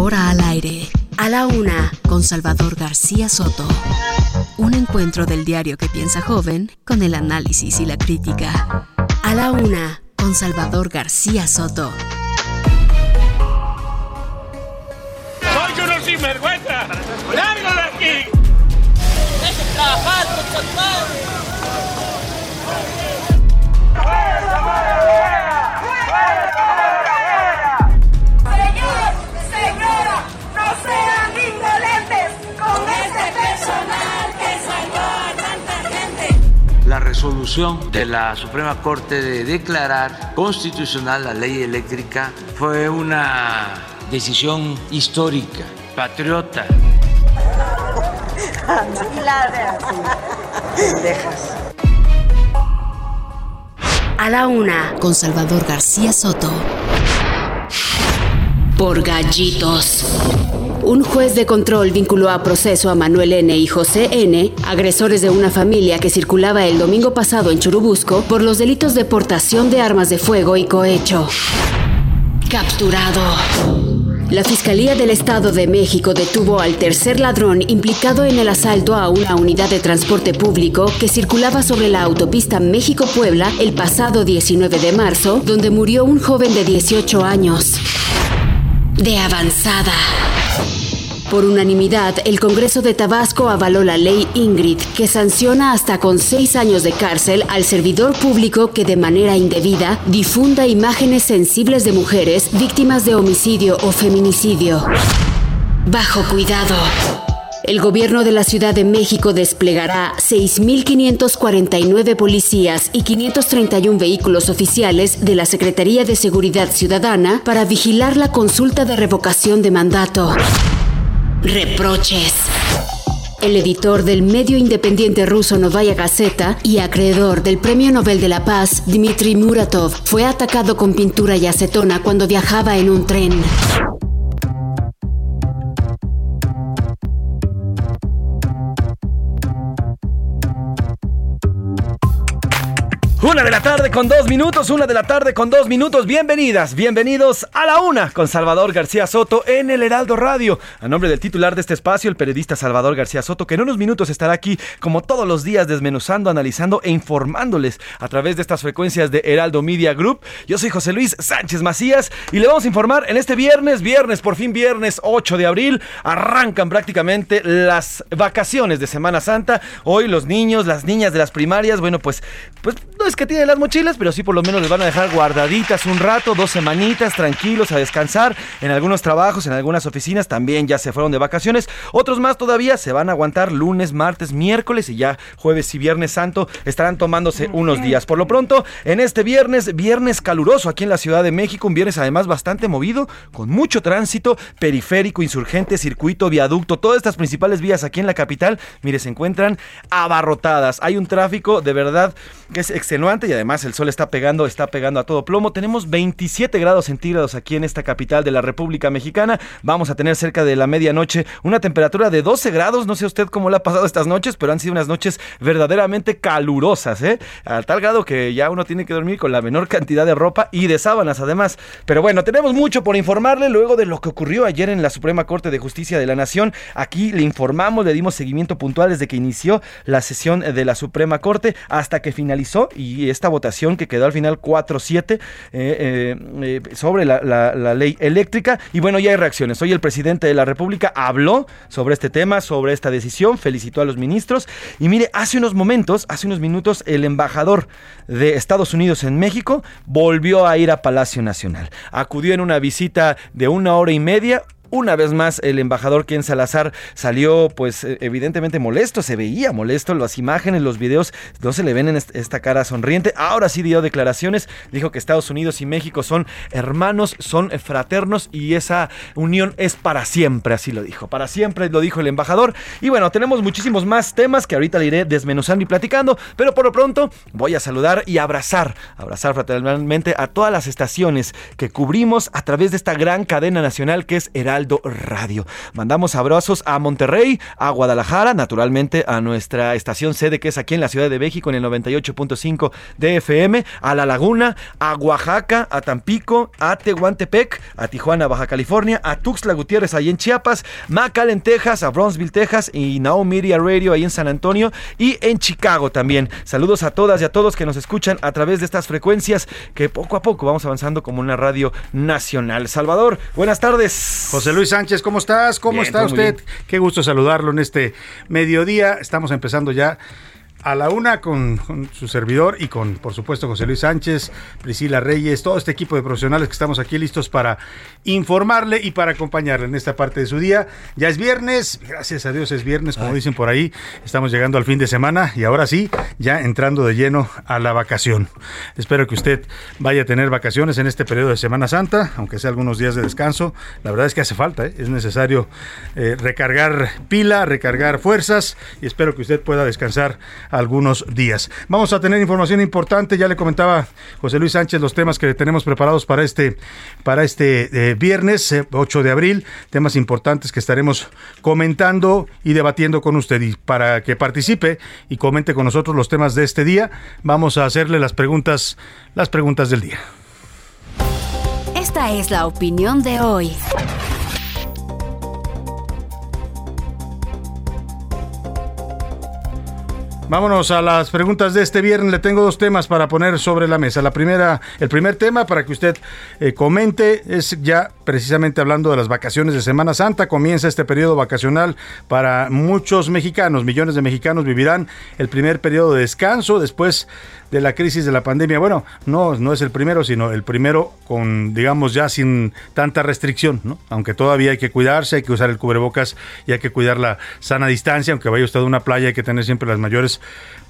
Ahora al aire. A la una, con Salvador García Soto. Un encuentro del diario que piensa joven con el análisis y la crítica. A la una, con Salvador García Soto. ¡Soy uno sinvergüenza! ¡Lárgo de aquí! ¡Deje trabajar, Señor, resolución de la Suprema Corte de declarar constitucional la ley eléctrica fue una decisión histórica, patriota. A la una, con Salvador García Soto. Por gallitos. Un juez de control vinculó a proceso a Manuel N. y José N., agresores de una familia que circulaba el domingo pasado en Churubusco, por los delitos de portación de armas de fuego y cohecho. Capturado. La Fiscalía del Estado de México detuvo al tercer ladrón implicado en el asalto a una unidad de transporte público que circulaba sobre la autopista México-Puebla el pasado 19 de marzo, donde murió un joven de 18 años. De avanzada. Por unanimidad, el Congreso de Tabasco avaló la ley Ingrid, que sanciona hasta con seis años de cárcel al servidor público que de manera indebida difunda imágenes sensibles de mujeres víctimas de homicidio o feminicidio. Bajo cuidado. El gobierno de la Ciudad de México desplegará 6.549 policías y 531 vehículos oficiales de la Secretaría de Seguridad Ciudadana para vigilar la consulta de revocación de mandato. Reproches. El editor del medio independiente ruso Novaya Gazeta y acreedor del Premio Nobel de la Paz, Dmitry Muratov, fue atacado con pintura y acetona cuando viajaba en un tren. De la tarde con dos minutos, una de la tarde con dos minutos. Bienvenidas, bienvenidos a la una con Salvador García Soto en el Heraldo Radio. A nombre del titular de este espacio, el periodista Salvador García Soto, que en unos minutos estará aquí como todos los días desmenuzando, analizando e informándoles a través de estas frecuencias de Heraldo Media Group. Yo soy José Luis Sánchez Macías y le vamos a informar en este viernes, viernes, por fin viernes 8 de abril, arrancan prácticamente las vacaciones de Semana Santa. Hoy los niños, las niñas de las primarias, bueno, pues, pues no es que tienen las mochilas, pero sí por lo menos les van a dejar guardaditas un rato, dos semanitas, tranquilos a descansar. En algunos trabajos, en algunas oficinas también ya se fueron de vacaciones. Otros más todavía se van a aguantar lunes, martes, miércoles y ya jueves y viernes santo estarán tomándose unos días. Por lo pronto, en este viernes, viernes caluroso aquí en la Ciudad de México, un viernes además bastante movido, con mucho tránsito, periférico, insurgente, circuito, viaducto, todas estas principales vías aquí en la capital, mire, se encuentran abarrotadas. Hay un tráfico de verdad que es excelente y además el sol está pegando, está pegando a todo plomo. Tenemos 27 grados centígrados aquí en esta capital de la República Mexicana. Vamos a tener cerca de la medianoche una temperatura de 12 grados. No sé usted cómo le ha pasado estas noches, pero han sido unas noches verdaderamente calurosas, ¿eh? A tal grado que ya uno tiene que dormir con la menor cantidad de ropa y de sábanas además. Pero bueno, tenemos mucho por informarle luego de lo que ocurrió ayer en la Suprema Corte de Justicia de la Nación. Aquí le informamos, le dimos seguimiento puntual desde que inició la sesión de la Suprema Corte hasta que finalizó y esta votación que quedó al final 4-7 eh, eh, eh, sobre la, ley eléctrica. Y bueno, ya hay reacciones. Hoy el presidente de la República habló sobre este tema, sobre esta decisión, felicitó a los ministros. Y mire, hace unos momentos, hace unos minutos, el embajador de Estados Unidos en México volvió a ir a Palacio Nacional. Acudió en una visita de una hora y media Una vez más, el embajador Ken Salazar salió, pues, eh, evidentemente molesto, se veía molesto, las imágenes, los videos, no se le ven en esta cara sonriente. Ahora sí dio declaraciones, dijo que Estados Unidos y México son hermanos, son fraternos y esa unión es para siempre, así lo dijo, para siempre lo dijo el embajador. Y bueno, tenemos muchísimos más temas que ahorita le iré desmenuzando y platicando, pero por lo pronto voy a saludar y abrazar, abrazar fraternalmente a todas las estaciones que cubrimos a través de esta gran cadena nacional que es Heraldo Radio. Mandamos abrazos a Monterrey, a Guadalajara, naturalmente a nuestra estación sede que es aquí en la Ciudad de México en el 98.5 de FM, a La Laguna, a Oaxaca, a Tampico, a Tehuantepec, a Tijuana, Baja California, a Tuxtla Gutiérrez ahí en Chiapas, Macal en Texas, a Bronzeville, Texas y Now Media Radio ahí en San Antonio y en Chicago también. Saludos a todas y a todos que nos escuchan a través de estas frecuencias que poco a poco vamos avanzando como una radio nacional. Salvador, buenas tardes. José Luis Sánchez, ¿cómo estás? ¿Cómo está usted? Qué gusto saludarlo en este mediodía. Estamos empezando ya a la una con, su servidor y con, por supuesto, José Luis Sánchez, Priscila Reyes, todo este equipo de profesionales que estamos aquí listos para informarle y para acompañarle en esta parte de su día. Ya es viernes, gracias a Dios es viernes, como dicen por ahí. Estamos llegando al fin de semana y ahora sí, ya entrando de lleno a la vacación. Espero que usted vaya a tener vacaciones en este periodo de Semana Santa, aunque sea algunos días de descanso. La verdad es que hace falta, ¿eh? es necesario eh, recargar pila, recargar fuerzas y espero que usted pueda descansar algunos días. Vamos a tener información importante, ya le comentaba José Luis Sánchez los temas que tenemos preparados para este, para este eh, viernes 8 eh, de abril, temas importantes que estaremos comentando y debatiendo con usted. Y para que participe y comente con nosotros los temas de este día, vamos a hacerle las preguntas, las preguntas del día. Esta es la opinión de hoy. Vámonos a las preguntas de este viernes. Le tengo dos temas para poner sobre la mesa. La primera, el primer tema para que usted eh, comente es ya precisamente hablando de las vacaciones de Semana Santa. Comienza este periodo vacacional para muchos mexicanos. Millones de mexicanos vivirán el primer periodo de descanso después de la crisis de la pandemia. Bueno, no, no es el primero, sino el primero con, digamos, ya sin tanta restricción, ¿no? Aunque todavía hay que cuidarse, hay que usar el cubrebocas y hay que cuidar la sana distancia, aunque vaya usted a una playa hay que tener siempre las mayores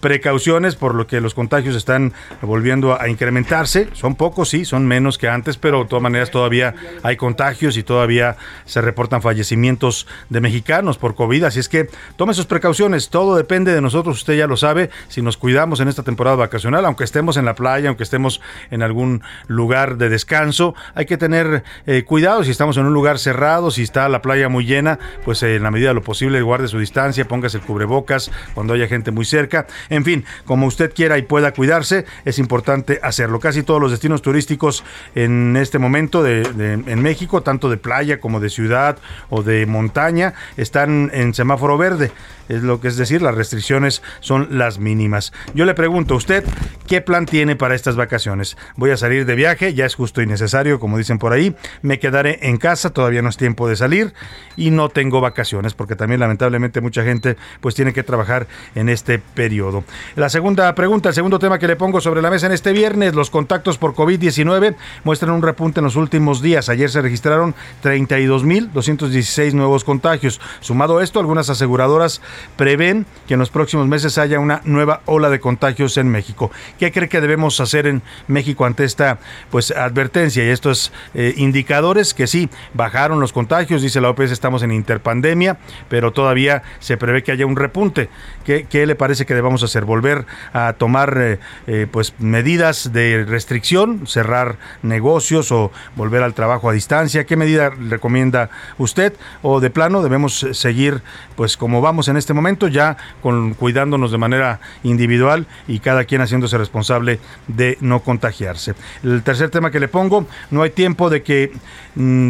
precauciones, por lo que los contagios están volviendo a incrementarse. Son pocos, sí, son menos que antes, pero de todas maneras todavía hay contagios y todavía se reportan fallecimientos de mexicanos por COVID. Así es que tome sus precauciones. Todo depende de nosotros, usted ya lo sabe. Si nos cuidamos en esta temporada vacacional, aunque estemos en la playa, aunque estemos en algún lugar de descanso, hay que tener eh, cuidado. Si estamos en un lugar cerrado, si está la playa muy llena, pues en la medida de lo posible guarde su distancia, póngase el cubrebocas cuando haya gente muy cerca. En fin, como usted quiera y pueda cuidarse, es importante hacerlo. Casi todos los destinos turísticos en este momento de, en México, tanto de playa como de ciudad o de montaña, están en semáforo verde es lo que es decir, las restricciones son las mínimas. Yo le pregunto a usted, ¿qué plan tiene para estas vacaciones? Voy a salir de viaje, ya es justo y necesario, como dicen por ahí, me quedaré en casa, todavía no es tiempo de salir y no tengo vacaciones, porque también lamentablemente mucha gente pues tiene que trabajar en este periodo. La segunda pregunta, el segundo tema que le pongo sobre la mesa en este viernes, los contactos por COVID-19 muestran un repunte en los últimos días. Ayer se registraron 32.216 nuevos contagios. Sumado esto, algunas aseguradoras prevén que en los próximos meses haya una nueva ola de contagios en México. ¿Qué cree que debemos hacer en México ante esta pues advertencia y estos eh, indicadores que sí bajaron los contagios? Dice la OPS estamos en interpandemia, pero todavía se prevé que haya un repunte. ¿Qué, qué le parece que debamos hacer? ¿Volver a tomar eh, eh, pues medidas de restricción, cerrar negocios o volver al trabajo a distancia? ¿Qué medida recomienda usted? ¿O de plano debemos seguir pues como vamos en este este momento, ya con, cuidándonos de manera individual y cada quien haciéndose responsable de no contagiarse. El tercer tema que le pongo, no hay tiempo de que,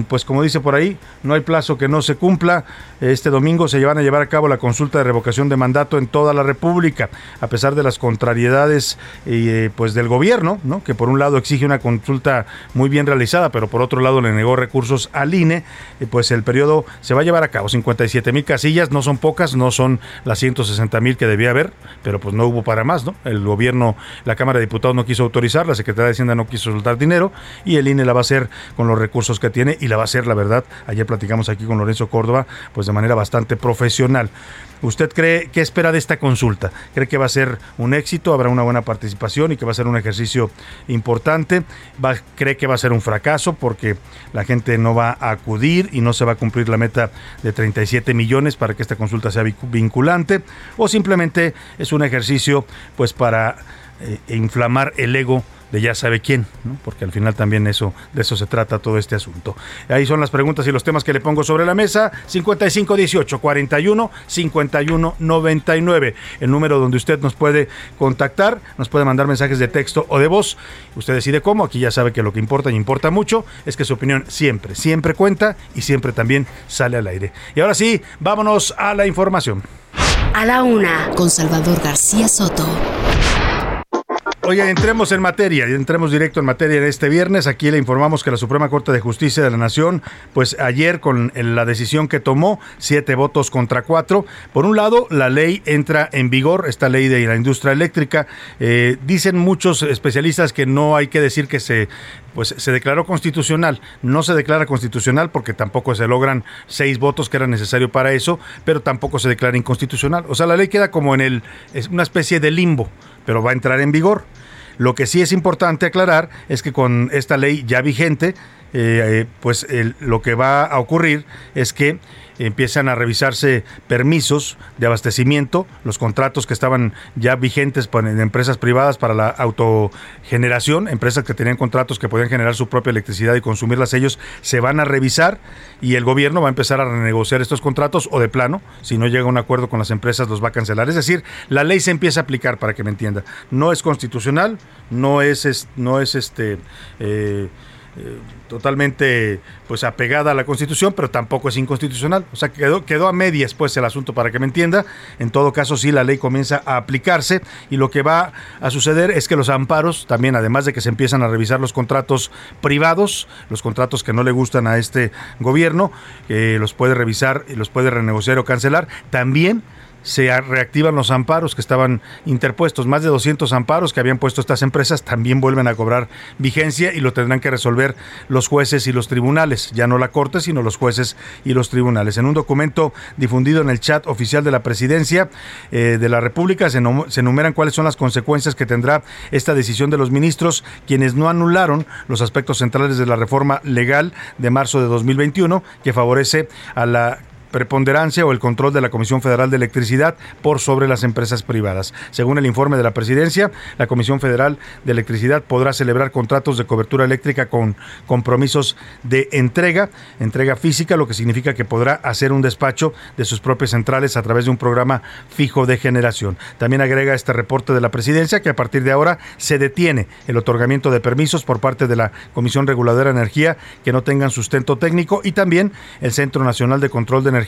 pues como dice por ahí, no hay plazo que no se cumpla. Este domingo se van a llevar a cabo la consulta de revocación de mandato en toda la República República, a pesar de las contrariedades eh, pues del gobierno, ¿no? que por un lado exige una consulta muy bien realizada, pero por otro lado le negó recursos al INE, eh, pues el periodo se va a llevar a cabo. 57 mil casillas, no son pocas, no son las 160 mil que debía haber, pero pues no hubo para más, ¿no? El gobierno, la Cámara de Diputados no quiso autorizar, la Secretaría de Hacienda no quiso soltar dinero y el INE la va a hacer con los recursos que tiene y la va a hacer, la verdad, ayer platicamos aquí con Lorenzo Córdoba, pues de manera bastante profesional. ¿Usted cree qué espera de esta consulta? ¿Cree que va a ser un éxito? ¿Habrá una buena participación y que va a ser un ejercicio importante? ¿Va, ¿Cree que va a ser un fracaso porque la gente no va a acudir y no se va a cumplir la meta de 37 millones para que esta consulta sea vinculante? ¿O simplemente es un ejercicio pues para eh, inflamar el ego? De ya sabe quién, porque al final también eso de eso se trata todo este asunto. Ahí son las preguntas y los temas que le pongo sobre la mesa. 5518 41 51 99. El número donde usted nos puede contactar, nos puede mandar mensajes de texto o de voz. Usted decide cómo. Aquí ya sabe que lo que importa y importa mucho es que su opinión siempre, siempre cuenta y siempre también sale al aire. Y ahora sí, vámonos a la información. A la una, con Salvador García Soto. Oye, entremos en materia, entremos directo en materia este viernes. Aquí le informamos que la Suprema Corte de Justicia de la Nación, pues ayer con la decisión que tomó, siete votos contra cuatro. Por un lado, la ley entra en vigor, esta ley de la industria eléctrica. Eh, dicen muchos especialistas que no hay que decir que se pues se declaró constitucional. No se declara constitucional porque tampoco se logran seis votos que eran necesario para eso, pero tampoco se declara inconstitucional. O sea, la ley queda como en el es una especie de limbo, pero va a entrar en vigor. Lo que sí es importante aclarar es que con esta ley ya vigente, eh, eh, pues lo que va a ocurrir es que empiezan a revisarse permisos de abastecimiento, los contratos que estaban ya vigentes en empresas privadas para la autogeneración, empresas que tenían contratos que podían generar su propia electricidad y consumirlas ellos, se van a revisar y el gobierno va a empezar a renegociar estos contratos o de plano, si no llega a un acuerdo con las empresas, los va a cancelar. Es decir, la ley se empieza a aplicar para que me entienda. No es constitucional, no es, no es este... Eh, eh, totalmente pues apegada a la Constitución, pero tampoco es inconstitucional. O sea, quedó, quedó a medias pues el asunto para que me entienda. En todo caso, sí, la ley comienza a aplicarse y lo que va a suceder es que los amparos, también además de que se empiezan a revisar los contratos privados, los contratos que no le gustan a este gobierno, eh, los puede revisar y los puede renegociar o cancelar, también se reactivan los amparos que estaban interpuestos. Más de 200 amparos que habían puesto estas empresas también vuelven a cobrar vigencia y lo tendrán que resolver los jueces y los tribunales. Ya no la Corte, sino los jueces y los tribunales. En un documento difundido en el chat oficial de la Presidencia eh, de la República se, se enumeran cuáles son las consecuencias que tendrá esta decisión de los ministros, quienes no anularon los aspectos centrales de la reforma legal de marzo de 2021 que favorece a la preponderancia o el control de la Comisión Federal de Electricidad por sobre las empresas privadas. Según el informe de la presidencia, la Comisión Federal de Electricidad podrá celebrar contratos de cobertura eléctrica con compromisos de entrega, entrega física, lo que significa que podrá hacer un despacho de sus propias centrales a través de un programa fijo de generación. También agrega este reporte de la presidencia que a partir de ahora se detiene el otorgamiento de permisos por parte de la Comisión Reguladora de Energía que no tengan sustento técnico y también el Centro Nacional de Control de Energía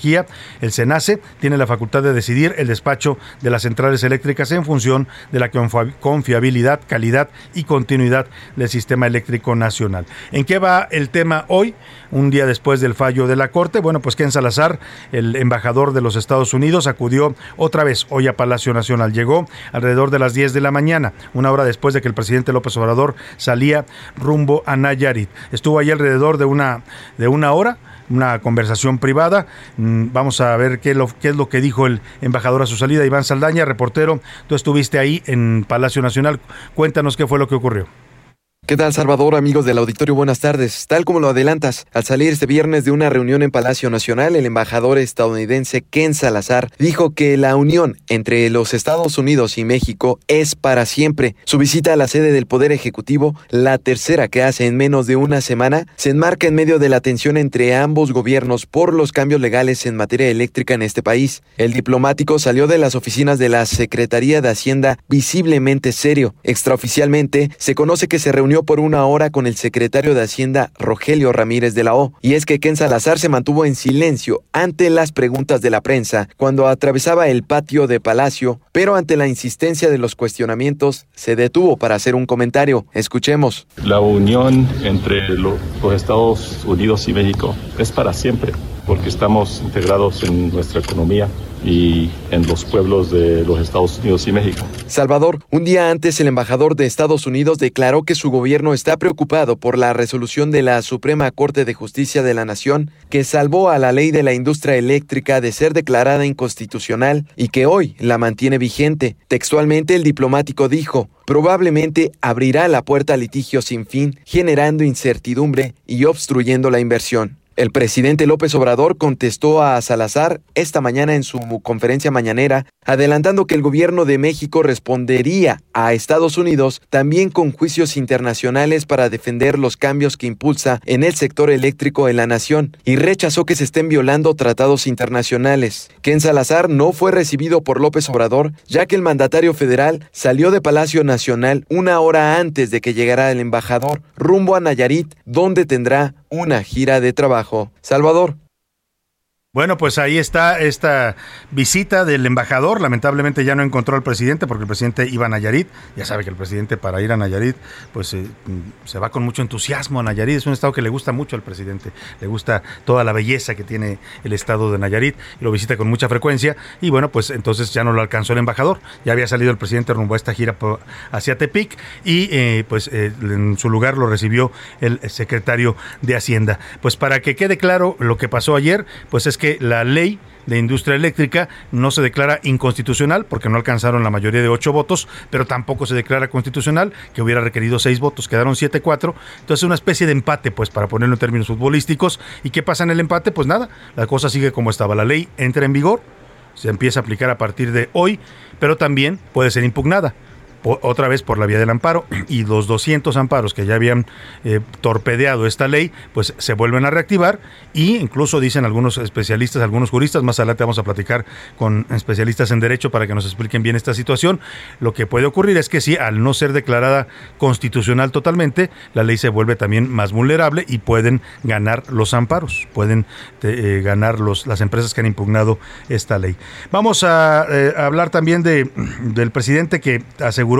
El SENACE, tiene la facultad de decidir el despacho de las centrales eléctricas en función de la confiabilidad, calidad y continuidad del sistema eléctrico nacional. ¿En qué va el tema hoy? Un día después del fallo de la Corte, bueno, pues Ken Salazar, el embajador de los Estados Unidos, acudió otra vez hoy a Palacio Nacional. Llegó alrededor de las 10 de la mañana, una hora después de que el presidente López Obrador salía rumbo a Nayarit. Estuvo ahí alrededor de una, de una hora una conversación privada. Mm, vamos a ver qué, lo, qué es lo que dijo el embajador a su salida, Iván Saldaña, reportero. Tú estuviste ahí en Palacio Nacional. Cuéntanos qué fue lo que ocurrió. ¿Qué tal, Salvador, amigos del auditorio? Buenas tardes. Tal como lo adelantas, al salir este viernes de una reunión en Palacio Nacional, el embajador estadounidense Ken Salazar dijo que la unión entre los Estados Unidos y México es para siempre. Su visita a la sede del Poder Ejecutivo, la tercera que hace en menos de una semana, se enmarca en medio de la tensión entre ambos gobiernos por los cambios legales en materia eléctrica en este país. El diplomático salió de las oficinas de la Secretaría de Hacienda visiblemente serio. Extraoficialmente, se conoce que se reunió por una hora con el secretario de Hacienda Rogelio Ramírez de la O. Y es que Ken Salazar se mantuvo en silencio ante las preguntas de la prensa cuando atravesaba el patio de Palacio, pero ante la insistencia de los cuestionamientos se detuvo para hacer un comentario. Escuchemos. La unión entre los Estados Unidos y México es para siempre porque estamos integrados en nuestra economía y en los pueblos de los Estados Unidos y México. Salvador, un día antes el embajador de Estados Unidos declaró que su gobierno está preocupado por la resolución de la Suprema Corte de Justicia de la Nación que salvó a la ley de la industria eléctrica de ser declarada inconstitucional y que hoy la mantiene vigente. Textualmente el diplomático dijo, probablemente abrirá la puerta a litigio sin fin, generando incertidumbre y obstruyendo la inversión. El presidente López Obrador contestó a Salazar esta mañana en su conferencia mañanera, adelantando que el gobierno de México respondería a Estados Unidos también con juicios internacionales para defender los cambios que impulsa en el sector eléctrico en la nación y rechazó que se estén violando tratados internacionales. Ken Salazar no fue recibido por López Obrador, ya que el mandatario federal salió de Palacio Nacional una hora antes de que llegara el embajador rumbo a Nayarit, donde tendrá una gira de trabajo. Salvador. Bueno, pues ahí está esta visita del embajador. Lamentablemente ya no encontró al presidente porque el presidente iba a Nayarit. Ya sabe que el presidente para ir a Nayarit, pues eh, se va con mucho entusiasmo a Nayarit. Es un estado que le gusta mucho al presidente. Le gusta toda la belleza que tiene el estado de Nayarit. Lo visita con mucha frecuencia. Y bueno, pues entonces ya no lo alcanzó el embajador. Ya había salido el presidente rumbo a esta gira hacia Tepic. Y eh, pues eh, en su lugar lo recibió el secretario de Hacienda. Pues para que quede claro lo que pasó ayer, pues es que que la ley de industria eléctrica no se declara inconstitucional porque no alcanzaron la mayoría de ocho votos, pero tampoco se declara constitucional, que hubiera requerido seis votos, quedaron siete cuatro. Entonces, una especie de empate, pues, para ponerlo en términos futbolísticos. ¿Y qué pasa en el empate? Pues nada, la cosa sigue como estaba. La ley entra en vigor, se empieza a aplicar a partir de hoy, pero también puede ser impugnada otra vez por la vía del amparo y los 200 amparos que ya habían eh, torpedeado esta ley, pues se vuelven a reactivar y incluso dicen algunos especialistas, algunos juristas, más adelante vamos a platicar con especialistas en derecho para que nos expliquen bien esta situación, lo que puede ocurrir es que si al no ser declarada constitucional totalmente, la ley se vuelve también más vulnerable y pueden ganar los amparos, pueden eh, ganar los, las empresas que han impugnado esta ley. Vamos a, eh, hablar también de, del presidente que aseguró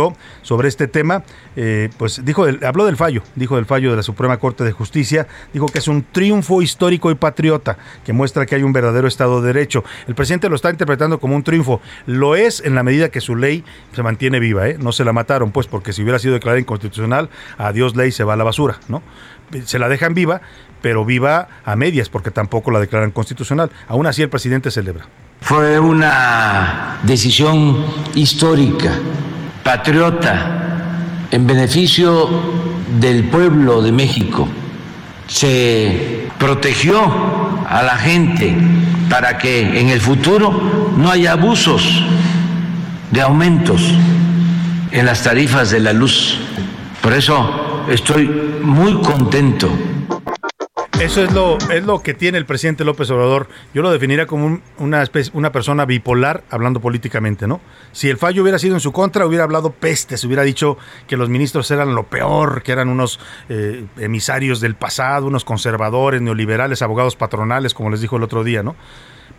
sobre este tema, eh, pues dijo, habló del fallo, dijo del fallo de la Suprema Corte de Justicia, dijo que es un triunfo histórico y patriota que muestra que hay un verdadero Estado de Derecho. El presidente lo está interpretando como un triunfo, lo es en la medida que su ley se mantiene viva, ¿eh? no se la mataron, pues porque si hubiera sido declarada inconstitucional, adiós ley se va a la basura, ¿no? Se la dejan viva, pero viva a medias porque tampoco la declaran constitucional. Aún así el presidente celebra. Fue una decisión histórica patriota en beneficio del pueblo de México. Se protegió a la gente para que en el futuro no haya abusos de aumentos en las tarifas de la luz. Por eso estoy muy contento eso es lo, es lo que tiene el presidente López Obrador. Yo lo definiría como una, especie, una persona bipolar hablando políticamente, ¿no? Si el fallo hubiera sido en su contra, hubiera hablado pestes, hubiera dicho que los ministros eran lo peor, que eran unos eh, emisarios del pasado, unos conservadores, neoliberales, abogados patronales, como les dijo el otro día, ¿no?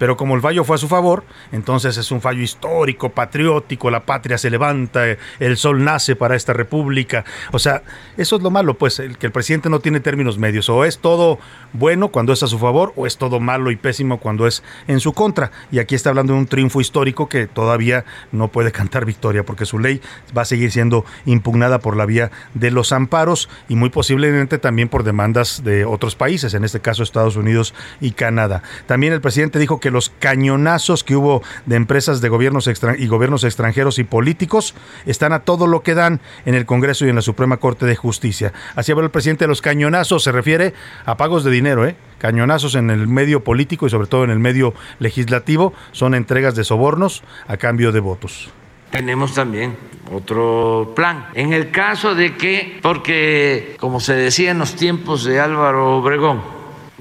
Pero como el fallo fue a su favor, entonces es un fallo histórico, patriótico, la patria se levanta, el sol nace para esta república. O sea, eso es lo malo, pues, el que el presidente no tiene términos medios. O es todo bueno cuando es a su favor, o es todo malo y pésimo cuando es en su contra. Y aquí está hablando de un triunfo histórico que todavía no puede cantar victoria, porque su ley va a seguir siendo impugnada por la vía de los amparos y muy posiblemente también por demandas de otros países, en este caso Estados Unidos y Canadá. También el presidente dijo que los cañonazos que hubo de empresas de gobiernos y gobiernos extranjeros y políticos están a todo lo que dan en el Congreso y en la Suprema Corte de Justicia. Así habló el presidente de los cañonazos, se refiere a pagos de dinero, ¿eh? Cañonazos en el medio político y sobre todo en el medio legislativo son entregas de sobornos a cambio de votos tenemos también otro plan. En el caso de que, porque como se decía en los tiempos de Álvaro Obregón,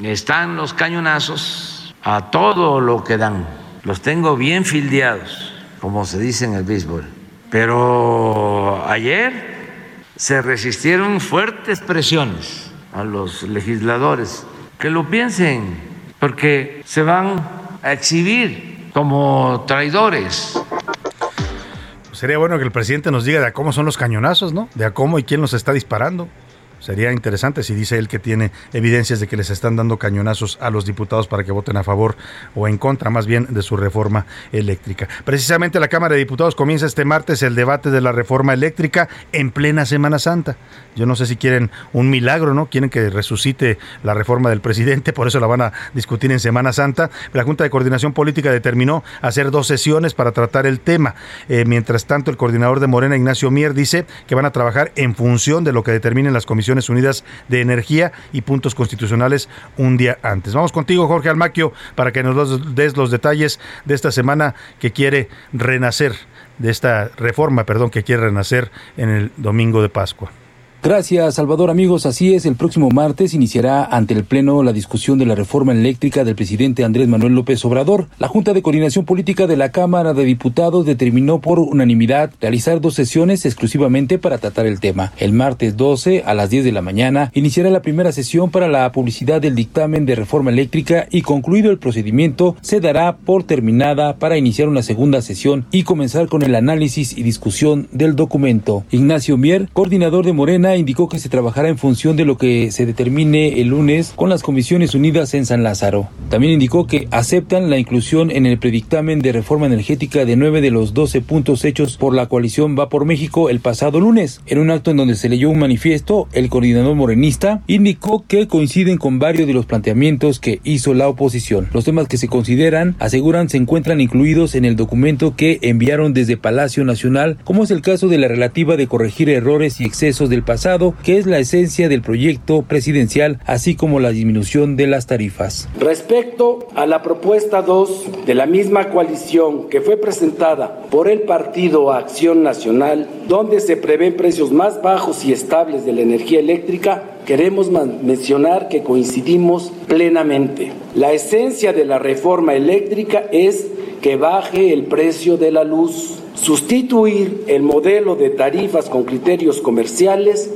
están los cañonazos a todo lo que dan. Los tengo bien fildeados, como se dice en el béisbol. Pero ayer se resistieron fuertes presiones a los legisladores que lo piensen, porque se van a exhibir como traidores. Sería bueno que el presidente nos diga de cómo son los cañonazos, ¿no? De cómo y quién los está disparando. Sería interesante si dice él que tiene evidencias de que les están dando cañonazos a los diputados para que voten a favor o en contra más bien de su reforma eléctrica. Precisamente la Cámara de Diputados comienza este martes el debate de la reforma eléctrica en plena Semana Santa. Yo no sé si quieren un milagro, ¿no? Quieren que resucite la reforma del presidente, por eso la van a discutir en Semana Santa. La Junta de Coordinación Política determinó hacer dos sesiones para tratar el tema. Eh, mientras tanto, el coordinador de Morena, Ignacio Mier, dice que van a trabajar en función de lo que determinen las comisiones Unidas de Energía y puntos constitucionales un día antes. Vamos contigo, Jorge Almaquio, para que nos des los detalles de esta semana que quiere renacer, de esta reforma, perdón, que quiere renacer en el domingo de Pascua. Gracias, Salvador. Amigos, así es, el próximo martes iniciará ante el Pleno la discusión de la reforma eléctrica del presidente Andrés Manuel López Obrador. La Junta de Coordinación Política de la Cámara de Diputados determinó por unanimidad realizar dos sesiones exclusivamente para tratar el tema. El martes 12 a las 10 de la mañana iniciará la primera sesión para la publicidad del dictamen de reforma eléctrica y concluido el procedimiento se dará por terminada para iniciar una segunda sesión y comenzar con el análisis y discusión del documento. Ignacio Mier, coordinador de Morena, indicó que se trabajará en función de lo que se determine el lunes con las Comisiones Unidas en San Lázaro. También indicó que aceptan la inclusión en el predictamen de reforma energética de nueve de los doce puntos hechos por la coalición Va por México el pasado lunes. En un acto en donde se leyó un manifiesto, el coordinador morenista indicó que coinciden con varios de los planteamientos que hizo la oposición. Los temas que se consideran, aseguran, se encuentran incluidos en el documento que enviaron desde Palacio Nacional, como es el caso de la relativa de corregir errores y excesos del pasado que es la esencia del proyecto presidencial, así como la disminución de las tarifas. Respecto a la propuesta 2 de la misma coalición que fue presentada por el Partido Acción Nacional, donde se prevén precios más bajos y estables de la energía eléctrica, queremos mencionar que coincidimos plenamente. La esencia de la reforma eléctrica es que baje el precio de la luz sustituir el modelo de tarifas con criterios comerciales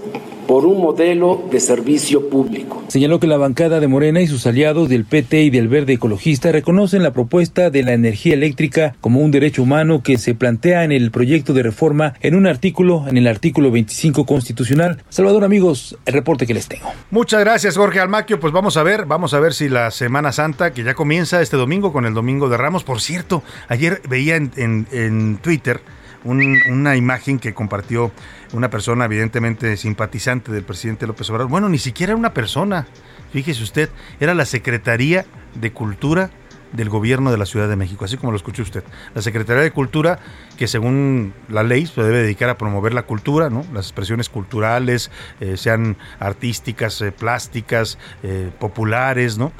por un modelo de servicio público. Señaló que la bancada de Morena y sus aliados del PT y del Verde Ecologista reconocen la propuesta de la energía eléctrica como un derecho humano que se plantea en el proyecto de reforma en un artículo, en el artículo 25 constitucional. Salvador, amigos, el reporte que les tengo. Muchas gracias, Jorge Almaquio. Pues vamos a ver, vamos a ver si la Semana Santa, que ya comienza este domingo con el Domingo de Ramos, por cierto, ayer veía en, en, Twitter una imagen que compartió una persona evidentemente simpatizante del presidente López Obrador. Bueno, ni siquiera era una persona, fíjese usted, era la Secretaría de Cultura del gobierno de la Ciudad de México, así como lo escuchó usted. La Secretaría de Cultura, que según la ley se debe dedicar a promover la cultura, ¿no? las expresiones culturales, eh, sean artísticas, eh, plásticas, eh, populares, ¿no?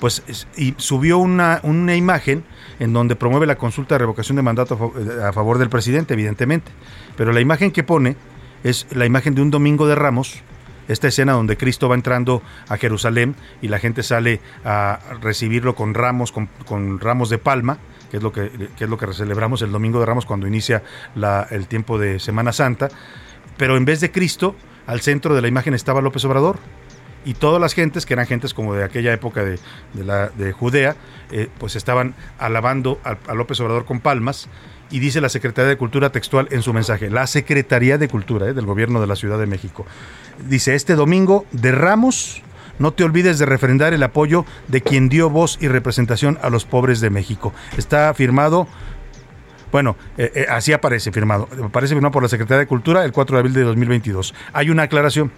Pues y subió una, una imagen en donde promueve la consulta de revocación de mandato a favor del presidente, evidentemente. Pero la imagen que pone es la imagen de un domingo de Ramos, esta escena donde Cristo va entrando a Jerusalén y la gente sale a recibirlo con ramos, con, ramos de palma, que es lo que, es lo que celebramos el domingo de Ramos cuando inicia el tiempo de Semana Santa. Pero en vez de Cristo, al centro de la imagen estaba López Obrador y todas las gentes, que eran gentes como de aquella época de, de Judea, eh, pues estaban alabando a, López Obrador con palmas. Y dice la Secretaría de Cultura textual en su mensaje, la Secretaría de Cultura eh, del Gobierno de la Ciudad de México. Dice, este domingo de Ramos, no te olvides de refrendar el apoyo de quien dio voz y representación a los pobres de México. Está firmado bueno, eh, así aparece firmado. Aparece firmado por la Secretaría de Cultura el 4 de abril de 2022. Hay una aclaración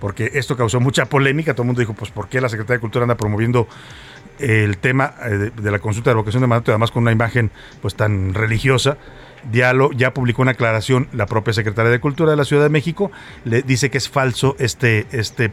porque esto causó mucha polémica. Todo el mundo dijo, pues, ¿por qué la Secretaría de Cultura anda promoviendo el tema eh, de, la consulta de vocación de mandato, además con una imagen pues tan religiosa? Dialo ya publicó una aclaración la propia Secretaría de Cultura de la Ciudad de México, le dice que es falso este, este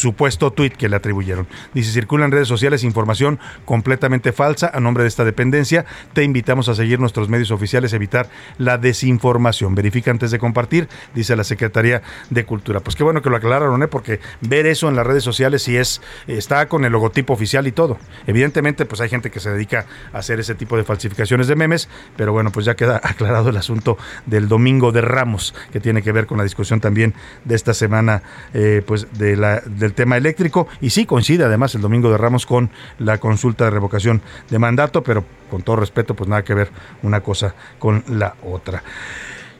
supuesto tuit que le atribuyeron. Dice, circula en redes sociales información completamente falsa a nombre de esta dependencia. Te invitamos a seguir nuestros medios oficiales, evitar la desinformación. Verifica antes de compartir, dice la Secretaría de Cultura. Pues qué bueno que lo aclararon, ¿eh? porque ver eso en las redes sociales sí es, está con el logotipo oficial y todo. Evidentemente, pues hay gente que se dedica a hacer ese tipo de falsificaciones de memes, pero bueno, pues ya queda aclarado el asunto del domingo de Ramos, que tiene que ver con la discusión también de esta semana, eh, pues de la, del tema eléctrico. Y sí coincide además el domingo de Ramos con la consulta de revocación de mandato, pero con todo respeto, pues nada que ver una cosa con la otra.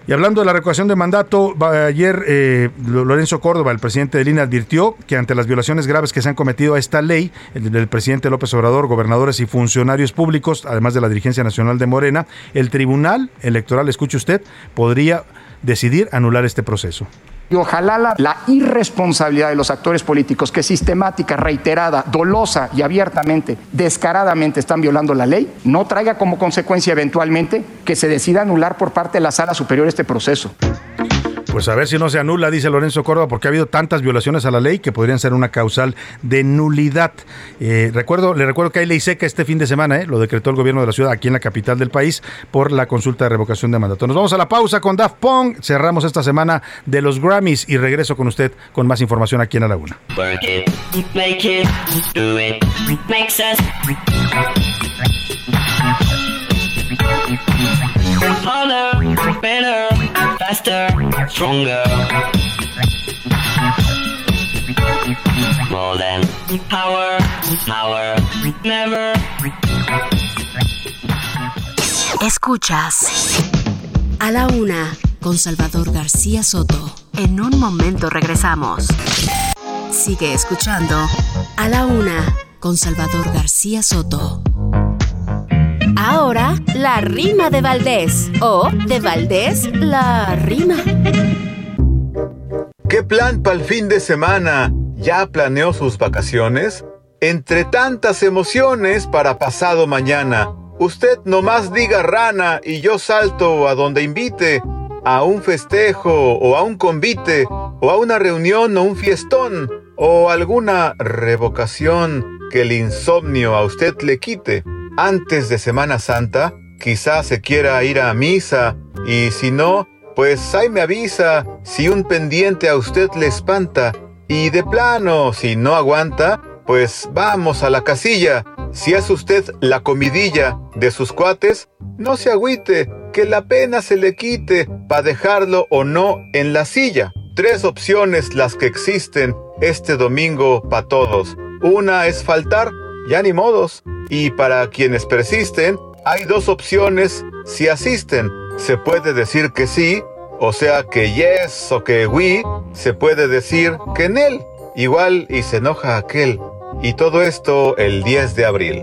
Y hablando de la revocación de mandato, ayer eh, Lorenzo Córdoba, el presidente de Lina, advirtió que ante las violaciones graves que se han cometido a esta ley, el del presidente López Obrador, gobernadores y funcionarios públicos, además de la dirigencia nacional de Morena, el Tribunal Electoral, escuche usted, podría decidir anular este proceso. Y ojalá la, irresponsabilidad de los actores políticos que sistemática, reiterada, dolosa y abiertamente, descaradamente están violando la ley, no traiga como consecuencia eventualmente que se decida anular por parte de la sala superior este proceso. Pues a ver si no se anula, dice Lorenzo Córdoba, porque ha habido tantas violaciones a la ley que podrían ser una causal de nulidad. Eh, recuerdo, le recuerdo que hay ley seca este fin de semana, eh, lo decretó el gobierno de la ciudad aquí en la capital del país por la consulta de revocación de mandato. Nos vamos a la pausa con Daft Pong. Cerramos esta semana de los Grammys y regreso con usted con más información aquí en la Una. Faster, stronger. Escuchas a la una con Salvador García Soto. En un momento regresamos. Sigue escuchando a la una con Salvador García Soto. Ahora, la rima de Valdés. O, de Valdés, la rima. ¿Qué plan para el fin de semana? ¿Ya planeó sus vacaciones? Entre tantas emociones para pasado mañana, usted nomás diga rana y yo salto a donde invite, a un festejo o a un convite, o a una reunión o un fiestón, o alguna revocación que el insomnio a usted le quite antes de Semana Santa, quizás se quiera ir a misa y si no, pues ahí me avisa si un pendiente a usted le espanta y de plano, si no aguanta, pues vamos a la casilla. Si es usted la comidilla de sus cuates, no se agüite, que la pena se le quite para dejarlo o no en la silla. Tres opciones las que existen este domingo para todos. Una es faltar, ya ni modos. Y para quienes persisten, hay dos opciones si asisten. Se puede decir que sí, o sea que yes o que we, se puede decir que en él. Igual y se enoja aquel. Y todo esto el 10 de abril.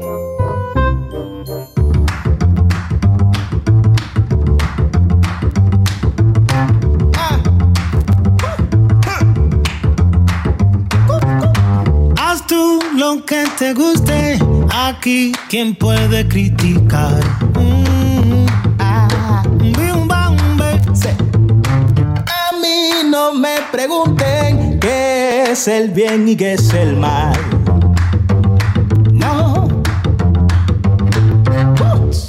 Lo que te guste, aquí quien puede criticar. Mm, ah, bim. A mí no me pregunten qué es el bien y qué es el mal. No.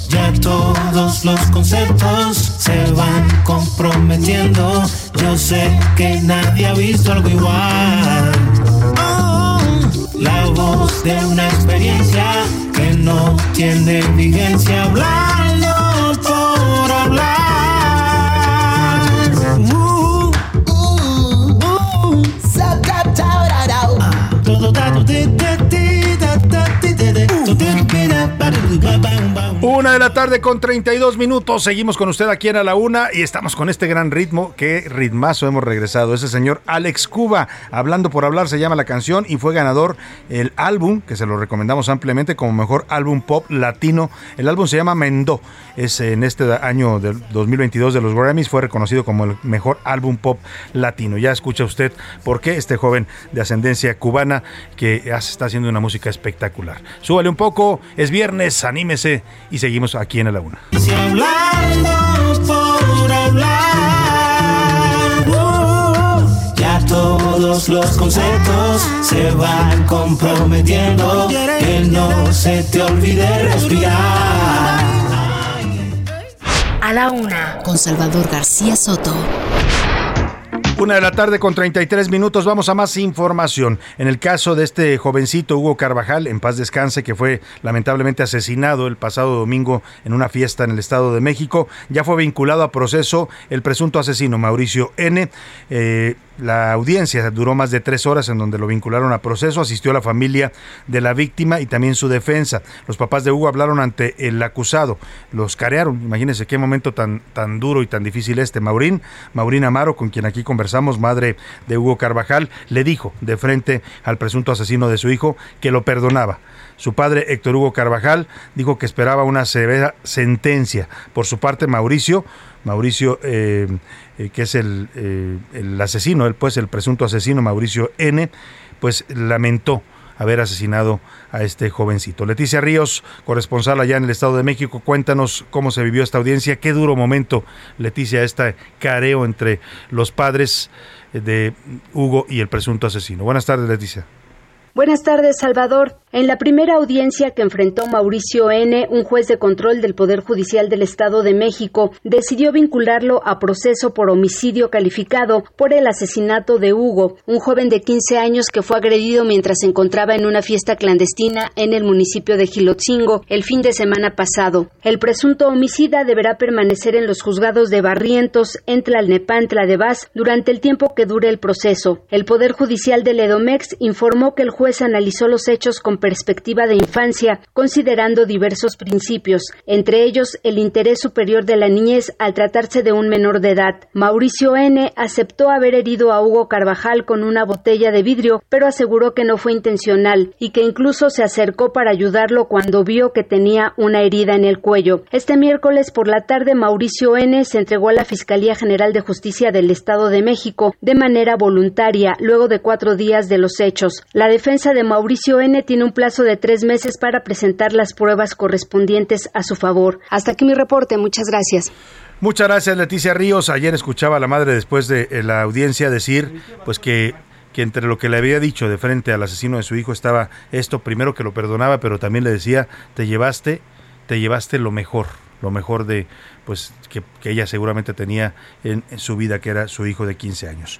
Ya todos los conceptos se van comprometiendo. Yo sé que nadie ha visto algo igual. Oh, la voz de una experiencia que no tiene vigencia. Hablando por hablar. Uh, uh, uh. Todo de- de- Una de la tarde con 32 minutos. Seguimos con usted aquí en A la Una y estamos con este gran ritmo. Qué ritmazo hemos regresado. Ese señor Alex Cuba, hablando por hablar, se llama la canción y fue ganador el álbum, que se lo recomendamos ampliamente como mejor álbum pop latino. El álbum se llama Mendo. Es en este año del 2022 de los Grammys. Fue reconocido como el mejor álbum pop latino. Ya escucha usted por qué este joven de ascendencia cubana que está haciendo una música espectacular. Súbale un poco. Es viernes, anímese y seguimos aquí en A la Una. Si hablando por hablar, uh, ya todos todos los conceptos se van comprometiendo. Que no se te olvide respirar. A la una, con Salvador García Soto. Una de la tarde con 33 minutos, vamos a más información. En el caso de este jovencito Hugo Carvajal, en paz descanse, que fue lamentablemente asesinado el pasado domingo en una fiesta en el Estado de México, ya fue vinculado a proceso el presunto asesino Mauricio N. Eh, la audiencia duró más de tres horas en donde lo vincularon a proceso, asistió a la familia de la víctima y también su defensa. Los papás de Hugo hablaron ante el acusado, los carearon, imagínense qué momento tan, tan duro y tan difícil este. Maurín, Maurín Amaro, con quien aquí conversamos, madre de Hugo Carvajal, le dijo de frente al presunto asesino de su hijo que lo perdonaba. Su padre, Héctor Hugo Carvajal, dijo que esperaba una severa sentencia. Por su parte, Mauricio, Mauricio, eh, eh, que es el, eh, el asesino, el, pues el presunto asesino, Mauricio N., pues lamentó haber asesinado a este jovencito. Leticia Ríos, corresponsal allá en el Estado de México, cuéntanos cómo se vivió esta audiencia, qué duro momento, Leticia, este careo entre los padres de Hugo y el presunto asesino. Buenas tardes, Leticia. Buenas tardes, Salvador. En la primera audiencia que enfrentó Mauricio N., un juez de control del Poder Judicial del Estado de México decidió vincularlo a proceso por homicidio calificado por el asesinato de Hugo, un joven de 15 años que fue agredido mientras se encontraba en una fiesta clandestina en el municipio de Gilotzingo el fin de semana pasado. El presunto homicida deberá permanecer en los juzgados de Barrientos, en Tlalnepantla de Vaz, durante el tiempo que dure el proceso. El Poder Judicial del Edomex informó que el juez analizó los hechos con perspectiva de infancia, considerando diversos principios, entre ellos el interés superior de la niñez al tratarse de un menor de edad. Mauricio N. aceptó haber herido a Hugo Carvajal con una botella de vidrio, pero aseguró que no fue intencional y que incluso se acercó para ayudarlo cuando vio que tenía una herida en el cuello. Este miércoles por la tarde Mauricio N. se entregó a la Fiscalía General de Justicia del Estado de México de manera voluntaria luego de cuatro días de los hechos. La defensa de Mauricio N. tiene un plazo de tres meses para presentar las pruebas correspondientes a su favor. Hasta aquí mi reporte. Muchas gracias. Muchas gracias, Leticia Ríos. Ayer escuchaba a la madre después de eh, la audiencia decir, pues que que entre lo que le había dicho de frente al asesino de su hijo estaba esto, primero que lo perdonaba, pero también le decía, te llevaste, te llevaste lo mejor, lo mejor de, pues, que, que ella seguramente tenía en, en su vida, que era su hijo de 15 años.